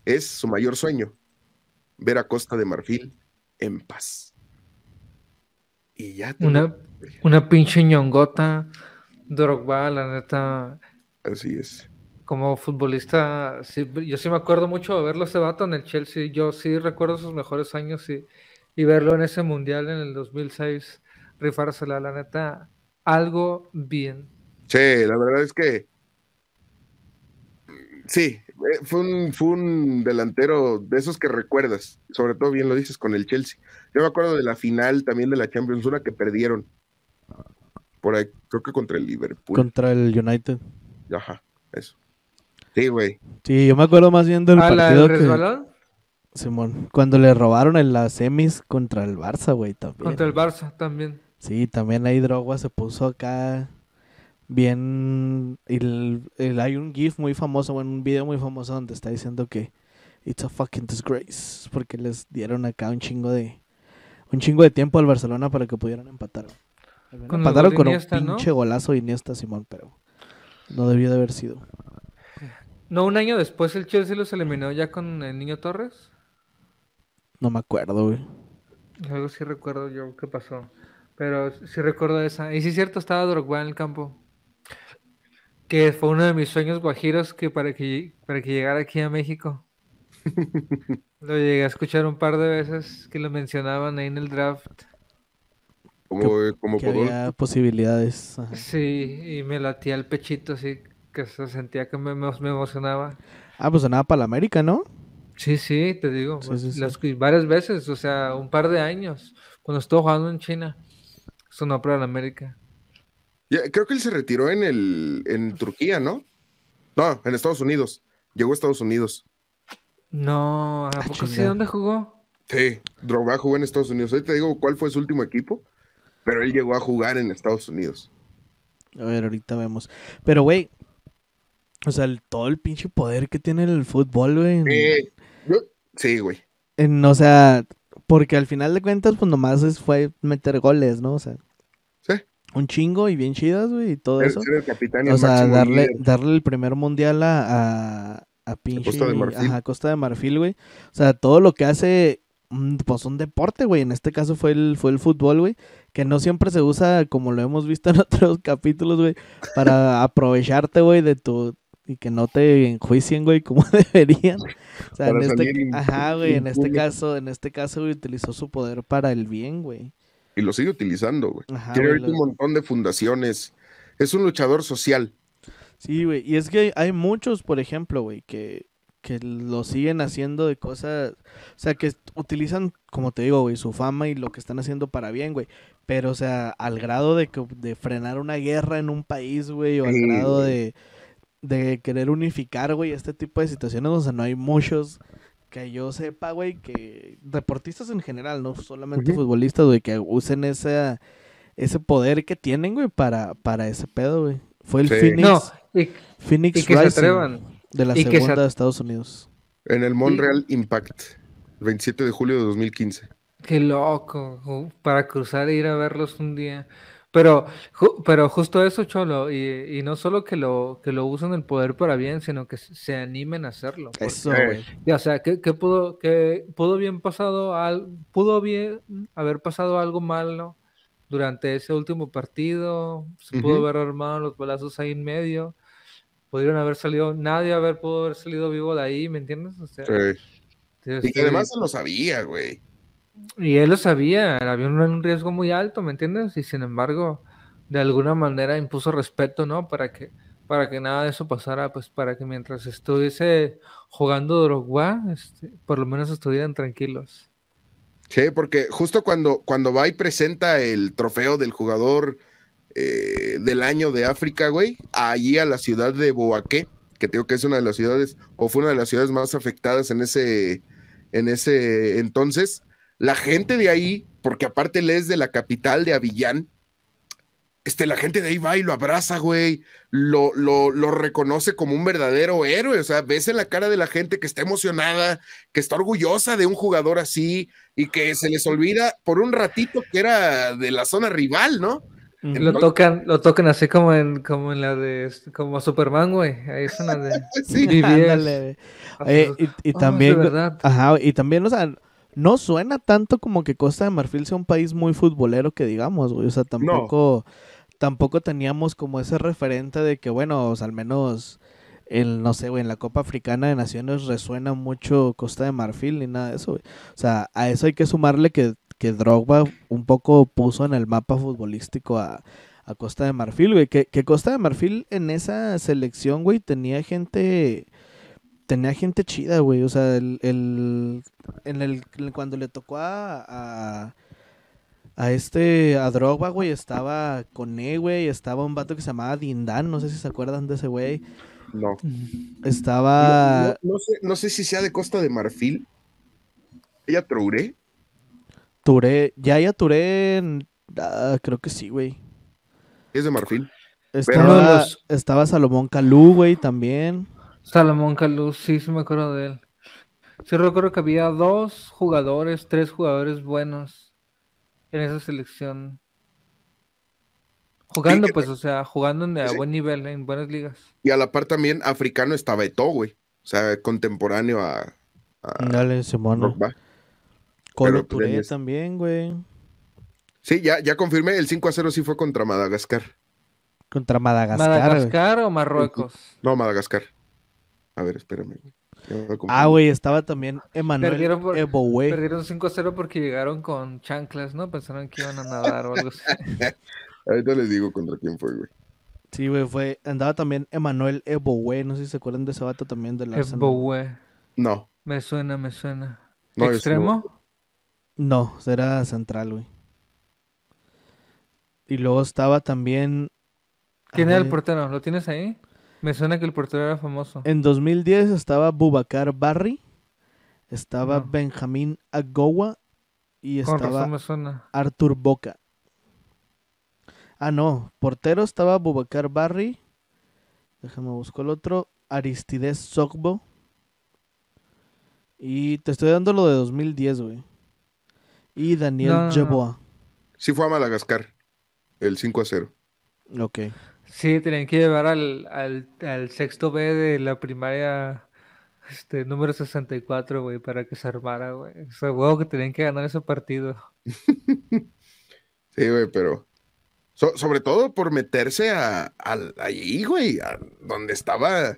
S2: es su mayor sueño, ver a Costa de Marfil en paz. Y ya.
S4: Una, una pinche ñongota, Drogba, la neta.
S2: Así es.
S4: Como futbolista, yo sí me acuerdo mucho de verlo ese vato en el Chelsea. Yo sí recuerdo sus mejores años y, y verlo en ese mundial en el 2006 rifársela, la neta, algo bien.
S2: Sí, la verdad es que sí, eh, fue un, fue un delantero de esos que recuerdas, sobre todo bien lo dices con el Chelsea. Yo me acuerdo de la final también de la Champions, una que perdieron por ahí, creo que contra el Liverpool.
S3: Contra el United.
S2: Ajá, eso. Sí, güey.
S3: Sí, yo me acuerdo más bien del partido
S4: que...
S3: Simón, cuando le robaron en las semis contra el Barça, güey, también.
S4: Contra el Barça también.
S3: Sí, también ahí Drogba se puso acá bien. El, hay un GIF muy famoso, bueno, un video muy famoso donde está diciendo que it's a fucking disgrace. Porque les dieron acá un chingo de. Un chingo de tiempo al Barcelona para que pudieran empatar. Empataron con un pinche golazo Iniesta Simón, pero no debió de haber sido.
S4: ¿No un año después el Chelsea los eliminó ya con el Niño Torres?
S3: No me acuerdo, güey.
S4: Algo sí recuerdo yo qué pasó. Pero sí recuerdo esa. Y sí es cierto, estaba Drogba en el campo. Que fue uno de mis sueños guajiros que para que, para que llegara aquí a México. lo llegué a escuchar un par de veces que lo mencionaban ahí en el draft.
S2: Como, como
S3: que había posibilidades.
S4: Sí, y me latía el pechito así, que se sentía que me, me emocionaba.
S3: Ah, pues sonaba para la América, ¿no?
S4: Sí, sí, te digo. varias veces, o sea, un par de años, cuando estuvo jugando en China. Sonó para la América.
S2: creo que él se retiró en el en Turquía, ¿no? No, en Estados Unidos. Llegó a Estados Unidos.
S4: No, ¿a ah, poco sí? ¿Dónde jugó?
S2: Sí, Drogba jugó en Estados Unidos. Ahí te digo cuál fue su último equipo, pero él llegó a jugar en Estados Unidos.
S3: A ver, ahorita vemos. Pero, güey, o sea, todo el pinche poder que tiene el fútbol, güey.
S2: sí, güey.
S3: o sea, porque al final de cuentas, pues nomás es, fue meter goles, ¿no? O sea.
S2: Sí.
S3: un chingo y bien chidas, güey, y todo eso.
S2: ser el capitán y
S3: O
S2: el
S3: sea, darle,
S2: líder.
S3: darle el primer mundial a, a, a pinche...
S2: Costa de Marfil.
S3: Ajá, Costa de Marfil, güey. O sea, todo lo que hace, mm, pues un deporte, güey. En este caso fue el, fue el fútbol, güey. Que no siempre se usa, como lo hemos visto en otros capítulos, güey, para aprovecharte, güey, de tu... Y que no te enjuicien, güey, como deberían. O sea, en este... Ajá, güey, en este caso, en este caso, güey, utilizó su poder para el bien, güey.
S2: Y lo sigue utilizando, güey.
S3: Ajá,
S2: Tiene
S3: güey, lo-
S2: un montón de fundaciones. Es un luchador social.
S3: Sí, güey. Y es que hay muchos, por ejemplo, güey, que, que lo siguen haciendo de cosas. O sea, que utilizan, como te digo, güey, su fama y lo que están haciendo para bien, güey. Pero, o sea, al grado de, que- de frenar una guerra en un país, güey, o al
S2: Sí,
S3: grado
S2: güey.
S3: de, de querer unificar, güey, este tipo de situaciones. O sea, no hay muchos que yo sepa, güey, que deportistas en general, no solamente futbolistas, güey, que usen esa, ese poder que tienen, güey, para, para ese pedo, güey. Fue el
S2: Sí.
S3: Phoenix.
S4: No, y,
S3: Phoenix
S4: y que se
S3: Rising
S4: atrevan.
S3: de la
S4: y que se
S3: segunda de Estados Unidos.
S2: En el Montreal Impact. 27 de julio de 2015.
S4: Qué loco, ju- para cruzar e ir a verlos un día. Pero, ju- pero justo eso, Cholo, y, y no solo que lo, que lo usen el poder para bien, sino que se animen a hacerlo.
S3: Eso, güey.
S4: O sea, que, que pudo, que pudo bien pasado al, pudo bien haber pasado algo malo durante ese último partido, se pudo haber armado los balazos ahí en medio, pudieron haber salido, nadie haber pudo haber salido vivo de ahí, ¿me entiendes? O sea,
S2: Sí. Y que además se lo sabía, güey.
S4: Y él lo sabía, había un, riesgo muy alto, ¿me entiendes? Y sin embargo, de alguna manera impuso respeto, ¿no? Para que, para que nada de eso pasara, pues para que mientras estuviese jugando Drogba, este, por lo menos estuvieran tranquilos.
S2: Sí, porque justo cuando, cuando va y presenta el trofeo del jugador eh, del año de África, güey, allí a la ciudad de Boaqué, que tengo que es una de las ciudades, o fue una de las ciudades más afectadas en ese, en ese entonces, la gente de ahí, porque aparte él es de la capital de Avillán, este, la gente de ahí va y lo abraza, güey, lo, lo, lo reconoce como un verdadero héroe, o sea, ves en la cara de la gente que está emocionada, que está orgullosa de un jugador así, y que se les olvida por un ratito que era de la zona rival, ¿no?
S4: Lo tocan, lo tocan así como en, como en la de como Superman, güey. Ahí es una de
S2: Sí.
S3: Ándale. Oye, y,
S4: "Oh, de
S3: también,
S4: verdad".
S3: ajá, y también, o sea, no suena tanto como que Costa de Marfil sea un país muy futbolero que digamos, güey. O sea, tampoco, tampoco teníamos como ese referente de que, bueno, o sea, al menos el, no sé, güey, en la Copa Africana de Naciones resuena mucho Costa de Marfil ni nada de eso, güey. O sea, a eso hay que sumarle que, que Drogba un poco puso en el mapa futbolístico a, a Costa de Marfil, güey. Que, que Costa de Marfil en esa selección, güey, tenía gente tenía gente chida, güey. O sea, el, el, en el, cuando le tocó a, a, a este, a Drogba, güey, estaba Coné, güey, estaba un vato que se llamaba Dindan, no sé si se acuerdan de ese güey.
S2: No.
S3: Estaba,
S2: No, no sé, no sé si sea de Costa de Marfil. Ella Trouré.
S3: Touré, Yaya Touré, ah, creo que sí, güey.
S2: Es de Marfil.
S3: Estaba,
S4: los-
S3: estaba Salomón Calú, güey, también.
S4: Salomón Calú, sí, sí me acuerdo de él. Sí recuerdo que había dos jugadores, tres jugadores buenos en esa selección. Jugando, pues, o sea, jugando en- a
S2: Sí.
S4: buen nivel, en buenas ligas.
S2: Y a la par también africano estaba Eto'o, güey. O sea, contemporáneo a, a
S3: Dale, Simón. Colo
S2: pues,
S3: Touré también, güey.
S2: Sí, ya, ya confirmé, el 5 a 0 sí fue contra Madagascar.
S3: Contra Madagascar. güey.
S4: ¿Madagascar o Marruecos?
S2: No, Madagascar. A ver, espérame.
S3: Ah, güey, estaba también Emanuel
S4: Perdieron por-
S3: Evo, güey.
S4: Perdieron 5-0 porque llegaron con chanclas, ¿no? Pensaron que iban a nadar o algo así.
S2: Ahorita les digo contra quién fue, güey.
S3: Sí, güey, fue. Andaba también Emanuel Evo, güey. No sé si se acuerdan de ese vato también del
S4: Es
S3: Arsenal.
S4: Bowe.
S2: No,
S4: Me suena, me suena.
S2: No,
S4: ¿Extremo?
S3: No, era central, güey. Y luego estaba también.
S4: ¿Quién era el portero? ¿Lo tienes ahí? Me suena que el portero era famoso.
S3: En 2010 estaba Bubacar Barry. Estaba
S4: No.
S3: Benjamín Agowa. Y
S4: Con
S3: estaba
S4: razón me suena.
S3: Artur Boca. Ah, no. Portero estaba Bubacar Barry. Déjame buscar el otro. Aristides Sogbo. Y te estoy dando lo de 2010, güey. Y Daniel
S4: No, no, no.
S3: Jeboa.
S2: sí fue a Madagascar. el 5 a 0.
S3: Ok.
S4: Sí, tenían que llevar al, al, al sexto B de la primaria este, número 64, güey, para que se armara, güey. O sea, huevo que tenían que ganar ese partido.
S2: Sí, güey, pero. so- sobre todo por meterse a, al- ahí, güey, a donde estaba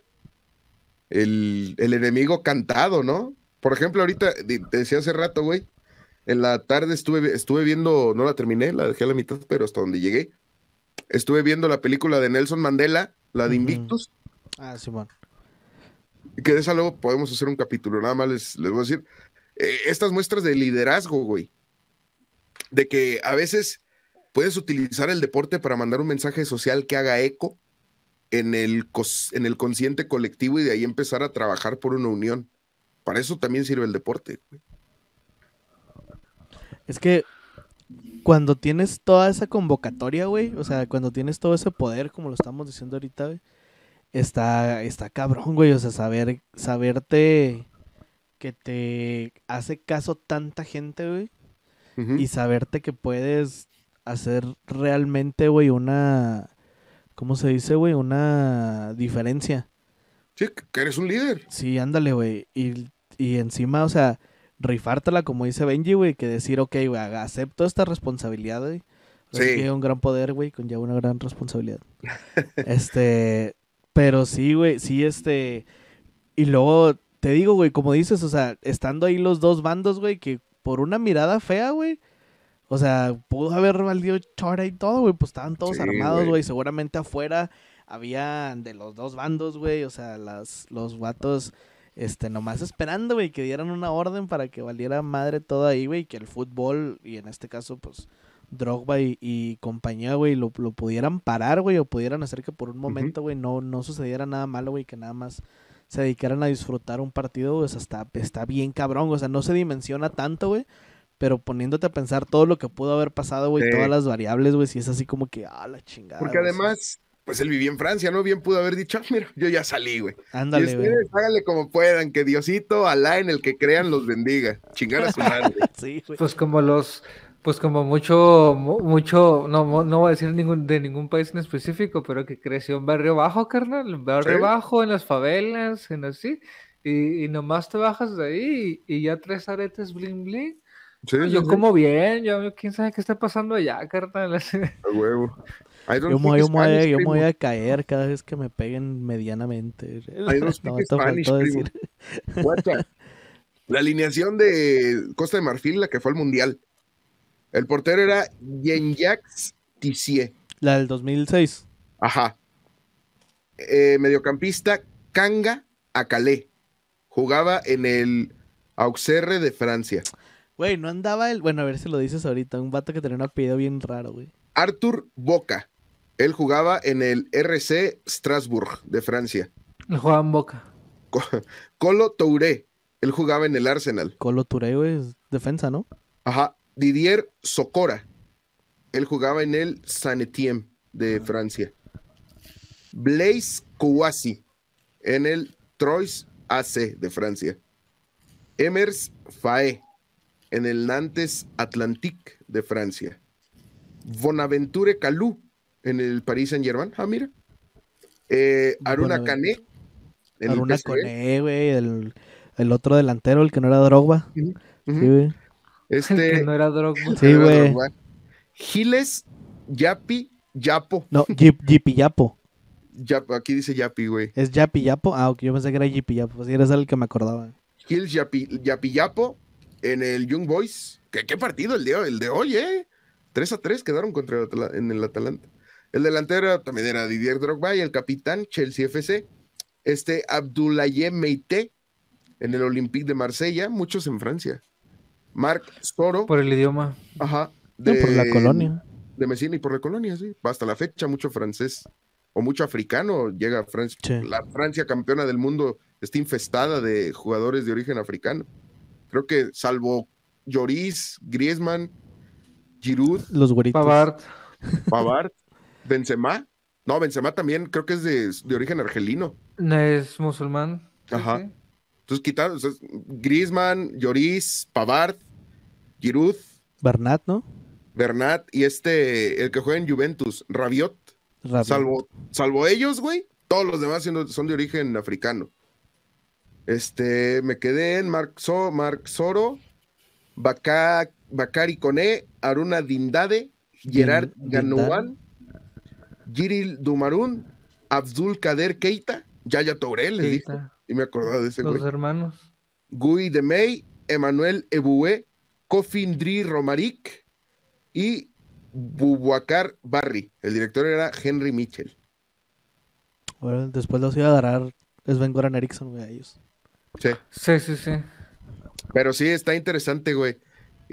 S2: el, el enemigo cantado, ¿no? Por ejemplo, ahorita, te decía hace rato, güey, en la tarde estuve, estuve viendo, no la terminé, la dejé a la mitad, pero hasta donde llegué, estuve viendo la película de Nelson Mandela, la de. Invictus,
S3: Ah, Simón.
S2: y que de esa luego podemos hacer un capítulo, nada más les, les voy a decir, eh, estas muestras de liderazgo, güey, de que a veces puedes utilizar el deporte para mandar un mensaje social que haga eco en el, en el consciente colectivo y de ahí empezar a trabajar por una unión. Para eso también sirve el deporte. güey.
S3: Es que cuando tienes toda esa convocatoria, güey, o sea, cuando tienes todo ese poder, como lo estamos diciendo ahorita, güey, está, está cabrón, güey, o sea, saber, saberte que te hace caso tanta gente, güey, y saberte que puedes hacer realmente, güey, una, ¿cómo se dice, güey? Una diferencia.
S2: Sí, que eres un líder.
S3: Sí, ándale, güey. Y, y encima, o sea, rifártela, como dice Benji, güey, que decir, ok, güey, acepto esta responsabilidad, güey.
S2: Sí.
S3: un gran poder, güey, conlleva una gran responsabilidad. este, pero sí, güey, sí, este. Y luego, te digo, güey, como dices, o sea, estando ahí los dos bandos, güey, que por una mirada fea, güey. O sea, pudo haber valido chora y todo, güey. Pues estaban todos
S2: Sí,
S3: armados,
S2: güey.
S3: güey. Seguramente afuera había de los dos bandos, güey. O sea, las, los vatos, este, nomás esperando, güey, que dieran una orden para que valiera madre todo ahí, güey. Que el fútbol, y en este caso, pues, Drogba y, y compañía, güey, lo, lo pudieran parar, güey. O pudieran hacer que por un momento, güey, no, no sucediera nada malo, güey. Que nada más se dedicaran a disfrutar un partido, güey. O sea, está, está bien cabrón. O sea, no se dimensiona tanto, güey. Pero poniéndote a pensar todo lo que pudo haber pasado, güey,
S2: Sí.
S3: todas las variables, güey, si es así como que, ah, la chingada.
S2: Porque
S3: sí.
S2: Pues él vivía en Francia, ¿no? Bien pudo haber dicho, "Ah, mira, yo ya salí, güey. Y
S3: Ándale, güey.
S2: ustedes háganle como puedan, que Diosito, Alá, en el que crean, los bendiga. Chingar a su madre.
S3: Sí, güey.
S4: Pues como los, pues como mucho, mu- mucho, no, mo- no voy a decir ningún, de ningún país en específico, pero que creció en barrio bajo, carnal, en barrio
S2: Sí.
S4: bajo, en las favelas, en así, y, y nomás te bajas de ahí y, y ya tres aretes bling bling.
S2: Sí, sí,
S4: Yo
S2: sí,
S4: como bien, yo quién sabe qué está pasando allá, carnal.
S2: a huevo.
S3: Yo me, voy-
S2: Spanish,
S3: yo me voy a caer cada vez que me peguen medianamente.
S2: I don't speak
S3: No,
S2: Spanish, primo.
S3: decir.
S2: La alineación de Costa de Marfil, la que fue al Mundial. El portero era Yenjax Tissier.
S3: La del 2006.
S2: Ajá. Eh, mediocampista Kanga Acalé. Jugaba en el Auxerre de Francia.
S3: Güey, no andaba el. Bueno, a ver si lo dices ahorita. Un vato que tenía un apellido bien raro, güey.
S2: Arthur Boca. Él jugaba en el RC Strasbourg de Francia.
S4: El Juan Boca.
S2: Co- Colo Touré. Él jugaba en el Arsenal.
S3: Colo Touré, es defensa, ¿no?
S2: Ajá. Didier Socora. Él jugaba en el Saint Etienne de Francia. Blaise Kouassi en el Troyes AC de Francia. Emers Faé en el Nantes Atlantique de Francia. Bonaventure Calou en el Paris Saint Germain. Ah, mira. Eh, Aruna
S3: Bonaventure.
S2: Cané en
S3: Aruna
S2: el.
S3: Coné, güey. El, el otro delantero, el que no era Drogba.
S2: Ujú.
S3: Sí, güey.
S2: Este,
S4: que no era Drogba.
S3: Sí,
S2: era
S3: güey.
S2: Giles Yapi Yapo.
S3: No, Yip- Yipi Yapo.
S2: Yap- aquí dice Yapi, güey.
S3: ¿Es Yapi Yapo? Ah, ok, yo pensé que era Yipi Yapo. Pues sí, eres el que me acordaba.
S2: Giles Yapi, Yapi Yapo en el Young Boys. ¿Qué, qué partido el de, el de hoy, eh? 3 a 3 quedaron contra el en el Atalanta. El delantero también era Didier Drogba y el capitán Chelsea FC. Este Abdoulaye Meite en el Olympique de Marsella, muchos en Francia. Marc Soro,
S4: Por el idioma.
S2: ajá,
S3: No, por la
S2: de-
S3: colonia.
S2: de Messina y por la colonia, sí. Hasta la fecha, mucho francés o mucho africano llega a Francia.
S3: Sí.
S2: La Francia campeona del mundo está infestada de jugadores de origen africano. Creo que salvo Lloris, Griezmann, Giroud,
S3: Los güeritos.
S4: Pavard.
S2: Pavard, Benzema. No, Benzema también creo que es de, de origen argelino.
S4: No es musulmán.
S2: Ajá.
S4: sí.
S2: Entonces quitaron o sea, Griezmann, Lloris, Pavard, Giroud,
S3: Bernat, ¿no?
S2: Bernat y este, el que juega en Juventus, Rabiot. Salvo, salvo ellos, güey, todos los demás siendo- son de origen africano. Este, me quedé en Mark, So- Mark Soro, Bakari Kone, Aruna Dindade, Gerard Ganouan, Giril Dumarun, Abdul Kader Keita, Yaya Touré, les y me acordaba de ese güey.
S4: Los hermanos.
S2: Gui Demey, Emmanuel Eboué, Kofindri Romaric y Bubakar Barry. El director era Henry Mitchell.
S3: Bueno, después los iba a agarrar Sven Goran Eriksson, güey, a ellos.
S2: Sí.
S4: Sí, sí, sí.
S2: Pero sí, está interesante, güey.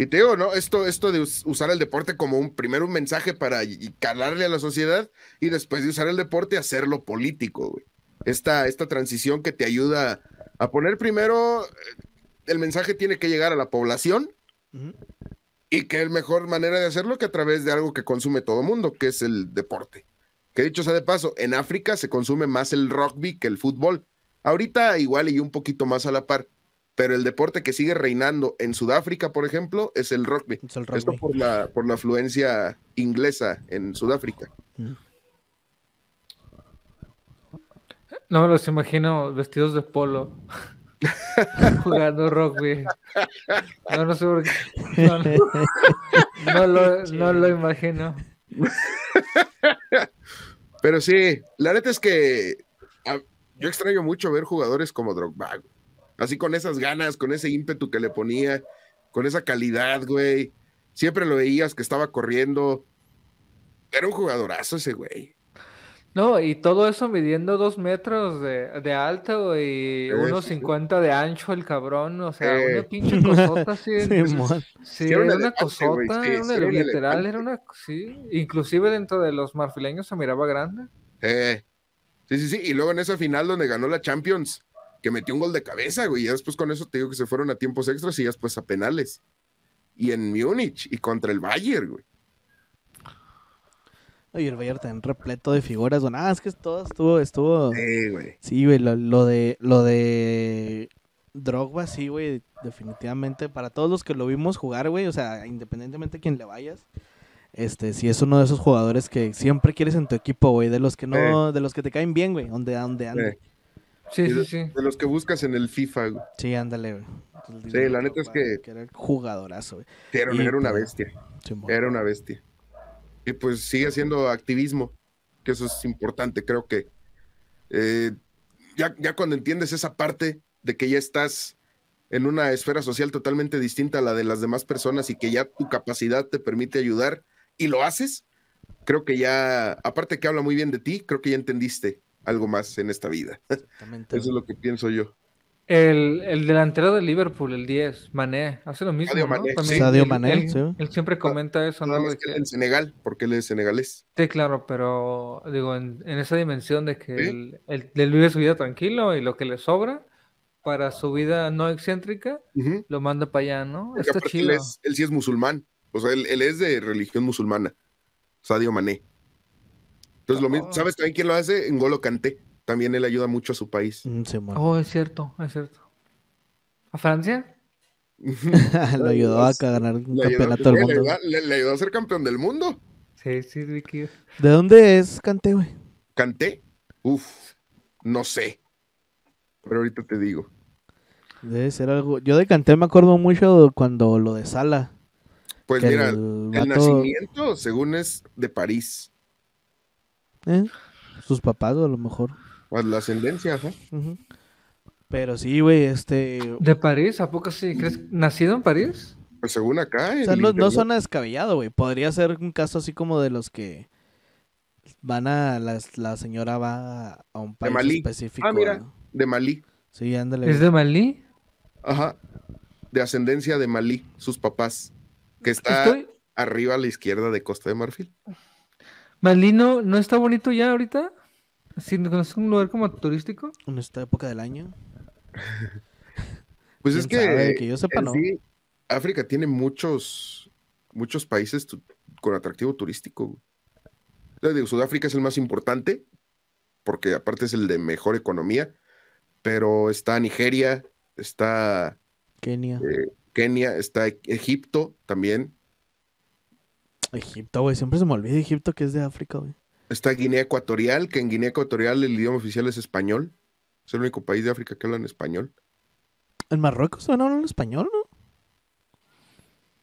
S2: Y te digo, ¿no? Esto, esto de us- usar el deporte como un, primero un mensaje para y- calarle a la sociedad y después de usar el deporte hacerlo político, güey. Esta, esta transición que te ayuda a poner primero, eh, el mensaje tiene que llegar a la población y que es mejor manera de hacerlo que a través de algo que consume todo mundo, que es el deporte. Que dicho sea de paso, en África se consume más el rugby que el fútbol. Ahorita igual y un poquito más a la par, pero el deporte que sigue reinando en Sudáfrica, por ejemplo, es el rugby.
S3: Es el
S2: Esto
S3: rugby.
S2: por la, por la afluencia inglesa en Sudáfrica.
S4: No me los imagino vestidos de polo. jugando rugby. No, no sé por qué. No, no. No lo, no lo imagino.
S2: Pero sí, la neta es que yo extraño mucho ver jugadores como Drogba, güey. Así con esas ganas, con ese ímpetu que le ponía, con esa calidad, güey. Siempre lo veías que estaba corriendo. Era un jugadorazo ese güey.
S4: No, y todo eso midiendo dos metros de, de alto y unos. 50 de ancho el cabrón. O sea,
S2: Eh.
S4: una pinche cosota así. Sí,
S2: Sí, era un
S4: era una cosota,
S2: sí,
S4: era
S2: sí,
S4: una-
S2: era un
S4: literal, era una, sí, inclusive dentro de los marfileños se miraba grande.
S2: Eh, sí, sí, sí. Y luego en esa final donde ganó la Champions, que metió un gol de cabeza, güey. Y después con eso te digo que se fueron a tiempos extras y ya después a penales. Y en Múnich y contra el Bayern, güey.
S3: Oye, el Bayern también repleto de figuras, güey. Ah, es que todo estuvo, estuvo...
S2: Eh, güey.
S3: Sí, güey, lo, lo de lo de Drogba, sí, güey, definitivamente. Para todos los que lo vimos jugar, güey, o sea, independientemente de quién le vayas, este, sí es uno de esos jugadores que siempre quieres en tu equipo, güey, de los que no, de los que te caen bien, güey, donde, donde ande.
S2: Eh.
S4: Sí, sí,
S2: de,
S4: sí.
S2: de los que buscas en el FIFA, güey.
S3: Sí, ándale, güey.
S2: Sí, la neta es que-
S3: era jugadorazo, güey.
S2: Era,
S3: Y,
S2: era una
S3: pues,
S2: bestia.
S3: Simón.
S2: Era una bestia. Y pues sigue haciendo activismo, que eso es importante. Creo que eh, ya, ya cuando entiendes esa parte de que ya estás en una esfera social totalmente distinta a la de las demás personas y que ya tu capacidad te permite ayudar y lo haces, creo que ya, aparte que habla muy bien de ti, creo que ya entendiste algo más en esta vida.
S3: Exactamente,
S2: Eso es lo que pienso yo.
S4: El, el delantero de Liverpool, el 10, Mané, hace lo mismo,
S2: Sadio
S4: ¿no?
S2: Mané,
S4: También
S2: sí.
S3: Sadio
S4: él-
S3: Mané,
S4: él,
S3: sí.
S4: él siempre comenta eso,
S2: Nada
S4: ¿no?
S2: más que en Senegal, porque él es senegalés.
S4: Sí, claro, pero digo, en, en esa dimensión de que
S2: Sí.
S4: él, vive su vida tranquilo y lo que le sobra para su vida no excéntrica, lo manda para allá, ¿no?
S2: Porque
S4: Está
S2: él,
S4: chido.
S2: es- él sí es musulmán. O sea, él, él es de religión musulmana. Sadio Mané. Entonces, lo mismo. ¿sabes también quién lo hace? Ngolo Kanté. También él ayuda mucho a su país.
S3: Mm.
S4: Oh, es cierto, es cierto. ¿A Francia?
S3: lo ayudó a ganar un
S2: Le ayudó,
S3: campeonato del mundo.
S2: le- le ayudó a ser campeón del mundo.
S4: Sí, sí, Vicky.
S3: ¿De dónde es Cante, güey?
S2: Kanté. Uf, no sé. Pero ahorita te digo.
S3: Debe ser algo. Yo de Kanté me acuerdo mucho cuando lo de Sala.
S2: Pues mira,
S3: el
S2: el
S3: vato-
S2: nacimiento, según es de París.
S3: ¿Eh? Sus papás, o a lo mejor.
S2: Pues, La ascendencia.
S3: Ujú. Pero sí, güey, este.
S4: ¿De París? ¿A poco sí? ¿Crees? ¿Nacido en París?
S2: Pues según acá.
S3: O sea, no, no suena descabellado, güey. Podría ser un caso así como de los que van a. La, la señora va a un país
S2: Malí.
S3: específico.
S2: Ah, mira.
S3: ¿no?
S2: De Malí.
S3: Sí, ándale.
S4: ¿Es de Malí?
S2: Ajá. De ascendencia de Malí, sus papás. Que está
S4: Estoy...
S2: arriba a la izquierda de Costa de Marfil.
S4: ¿Malí no, no está bonito ya ahorita? ¿Sí, ¿No es un lugar como turístico?
S3: En esta época del año.
S2: Pues es
S3: ¿Quién
S2: que,
S3: sabe? Que yo sepa,
S2: en
S3: no.
S2: sí, África tiene muchos, muchos países tu- con atractivo turístico. Sudáfrica es el más importante, porque aparte es el de mejor economía, pero está Nigeria, está
S3: Kenia.
S2: Kenia, está Egipto también.
S3: Egipto, güey. Siempre se me olvida Egipto que es de África, güey.
S2: Está Guinea Ecuatorial, que en Guinea Ecuatorial el idioma oficial es español. Es el único país de África que habla en español.
S3: En Marruecos no hablan español, ¿no?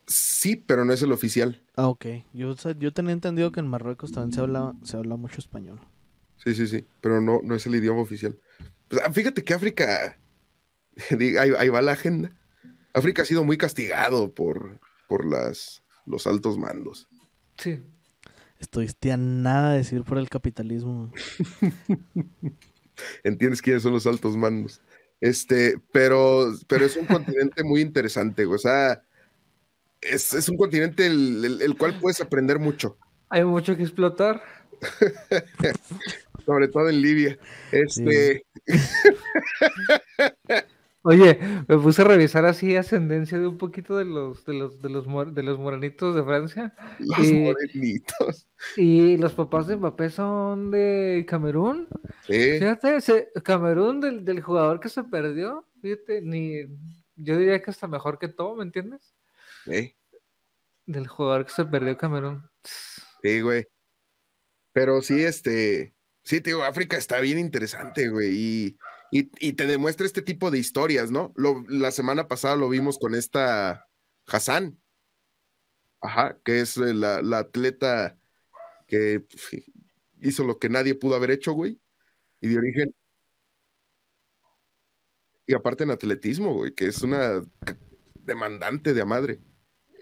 S2: Sí, pero no es el oficial.
S3: Ah, ok. Yo, yo tenía entendido que en Marruecos también se habla, se habla mucho español.
S2: Sí, sí, sí, pero no, no es el idioma oficial. Pues, ah, fíjate que África, ahí, ahí va la agenda. África ha sido muy castigado por, por las, los altos mandos.
S4: Sí.
S3: Estuviste a nada de decir por el capitalismo.
S2: ¿Entiendes quiénes son los altos mandos? Este, pero, pero es un continente muy interesante, o sea, es, es un continente el, el- el cual puedes aprender mucho,
S4: Hay mucho que explotar.
S2: sobre todo en Libia. Este,
S4: Oye, me puse a revisar así ascendencia de un poquito de los de los de los mor- de los morenitos de Francia
S2: los
S4: y-
S2: morenitos.
S4: y los papás de Mbappé son de Camerún.
S2: Sí,
S4: Fíjate, ese Camerún del, del jugador que se perdió, fíjate, ni yo diría que hasta mejor que todo, ¿me entiendes?
S2: sí,
S4: Del jugador que se perdió Camerún.
S2: sí, güey. Pero sí, este, sí, te digo, África está bien interesante, güey, y, y, y te demuestra este tipo de historias, ¿no? Lo, la semana pasada lo vimos con esta Hassan, ajá, que es eh, la, la atleta que hizo lo que nadie pudo haber hecho, güey, y de origen, y aparte en atletismo, güey, que es una demandante de a madre,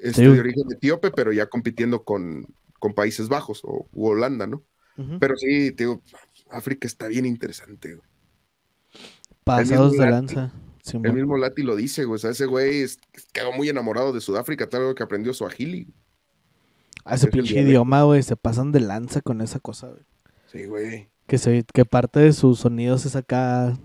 S2: este,
S3: Sí,
S2: de origen etíope, pero ya compitiendo con, con Países Bajos o u Holanda, ¿no? Pero sí, te digo, África está bien interesante, güey.
S3: Pasados de lanza.
S2: El mismo Lati lo dice, güey. O sea, ese güey es- quedó muy enamorado de Sudáfrica, tal vez que aprendió Swahili.
S3: Ah, ese
S2: es el
S3: pinche idioma, güey. Se pasan de lanza con esa cosa, güey.
S2: Sí, güey.
S3: Que, se, que parte de sus sonidos es acá.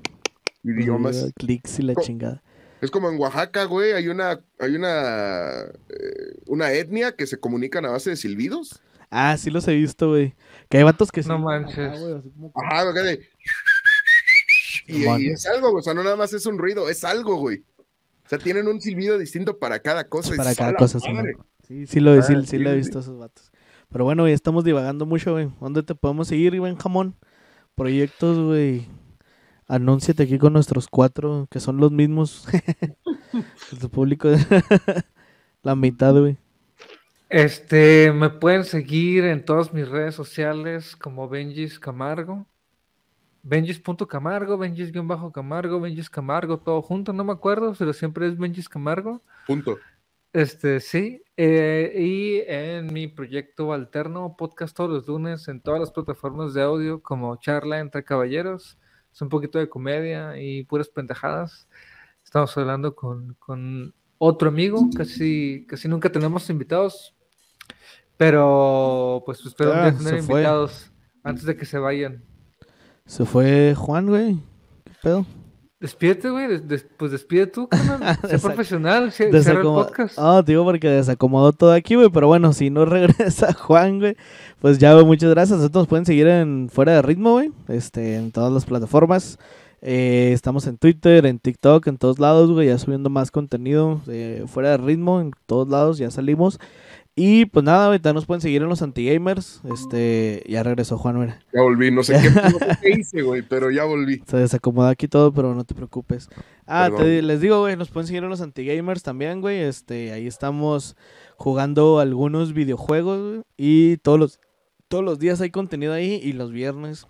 S2: Idiomas.
S3: Clics y la chingada.
S2: Es como en Oaxaca, güey. Hay una, hay una, eh, una etnia que se comunican a base de silbidos.
S3: Ah, sí los he visto, güey. Que hay vatos que sí.
S4: No
S3: Ajá,
S4: manches.
S3: güey, así como
S2: Ajá, güey, de- y, es algo, güey. O sea, no nada más es un ruido, es algo, güey. O sea, tienen un silbido distinto para cada cosa.
S3: para cada
S2: "A
S3: cosa, Simón.
S2: madre".
S3: Sí, sí lo, sí,
S2: Ah,
S3: sí lo he
S2: sí,
S3: visto esos vatos. Pero bueno, güey, estamos divagando mucho, güey. ¿Dónde te podemos seguir, güey, jamón? Proyectos, güey. Anúnciate aquí con nuestros cuatro, que son los mismos. Tu público. la mitad, güey.
S4: Este, me pueden seguir en todas mis redes sociales como Benjis Camargo. Benjis.camargo, Benjis-camargo, Benjis Camargo, todo junto, no me acuerdo, pero siempre es Benjis Camargo.
S2: Punto.
S4: Este, sí. eh, y en mi proyecto alterno, podcast todos los lunes en todas las plataformas de audio, como Charla entre Caballeros. Es un poquito de comedia y puras pendejadas. Estamos hablando con, con otro amigo, casi, casi nunca tenemos invitados, pero pues espero
S3: Ah,
S4: tener invitados antes de que se vayan.
S3: Se fue Juan, güey. ¿Qué pedo?
S4: Despídete, güey, des- des- pues despide tú, carnal. Sé profesional, cierra el podcast.
S3: Ah, te digo porque desacomodó todo aquí, güey. Pero bueno, si no regresa Juan, güey, pues ya, güey, muchas gracias. Nosotros nos pueden seguir en Fuera de Ritmo, güey. Este, en todas las plataformas. Eh, estamos en Twitter, en TikTok, en todos lados, güey. Ya subiendo más contenido de Fuera de Ritmo, en todos lados, ya salimos. Y pues nada, también nos pueden seguir en los antigamers. Este, ya regresó Juan, güey.
S2: Ya volví. No sé qué, no sé qué hice, güey, pero ya volví.
S3: Se desacomoda aquí todo, pero no te preocupes. Ah, te- les digo, güey, nos pueden seguir en los antigamers también, güey. Este, ahí estamos jugando algunos videojuegos, güey, y todos los todos los días hay contenido ahí y los viernes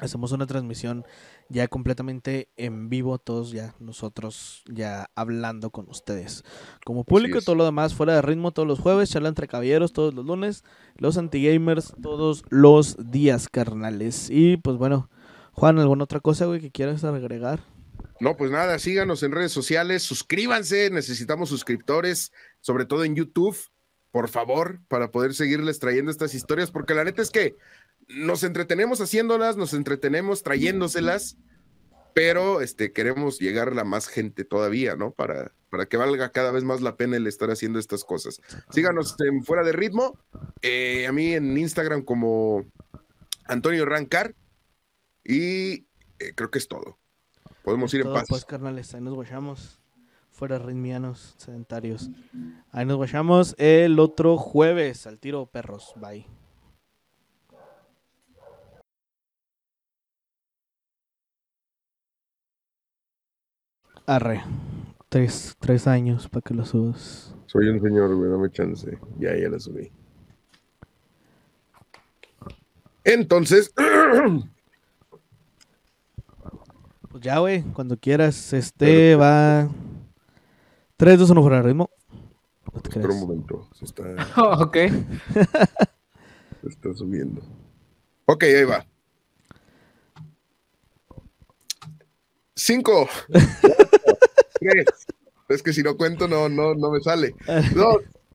S3: hacemos una transmisión ya completamente en vivo, todos ya nosotros ya hablando con ustedes. Como público y todo lo demás fuera de ritmo todos los jueves, charla entre caballeros todos los lunes, los antigamers todos los días, carnales. Y pues bueno, Juan, ¿alguna otra cosa, güey, que quieras agregar?
S2: No, pues nada, síganos en redes sociales, suscríbanse, necesitamos suscriptores, sobre todo en YouTube, por favor, para poder seguirles trayendo estas historias, porque la neta es que nos entretenemos haciéndolas, nos entretenemos trayéndoselas, pero este, queremos llegar a más gente todavía, ¿no? Para, para que valga cada vez más la pena el estar haciendo estas cosas. Síganos en Fuera de Ritmo, eh, a mí en Instagram como Antonio Rancar, y eh, creo que es todo. Podemos ir en paz.
S3: pues, carnales, ahí nos guachamos. Fuera ritmianos, sedentarios. Ahí nos guachamos el otro jueves. Al tiro, perros. Bye. Arre. Tres, tres años para que lo subas.
S2: Soy un señor, güey, dame chance. Ya, ya la subí. Entonces,
S3: Pues ya, güey, cuando quieras. Este va. 3, 2, 1 fuera de ritmo. No te
S2: espera un
S3: creas.
S2: momento. Se está,
S4: ok.
S2: se está subiendo. Ok, ahí va. Cinco. Tres. Es que si no cuento, no, no, no me sale. Dos.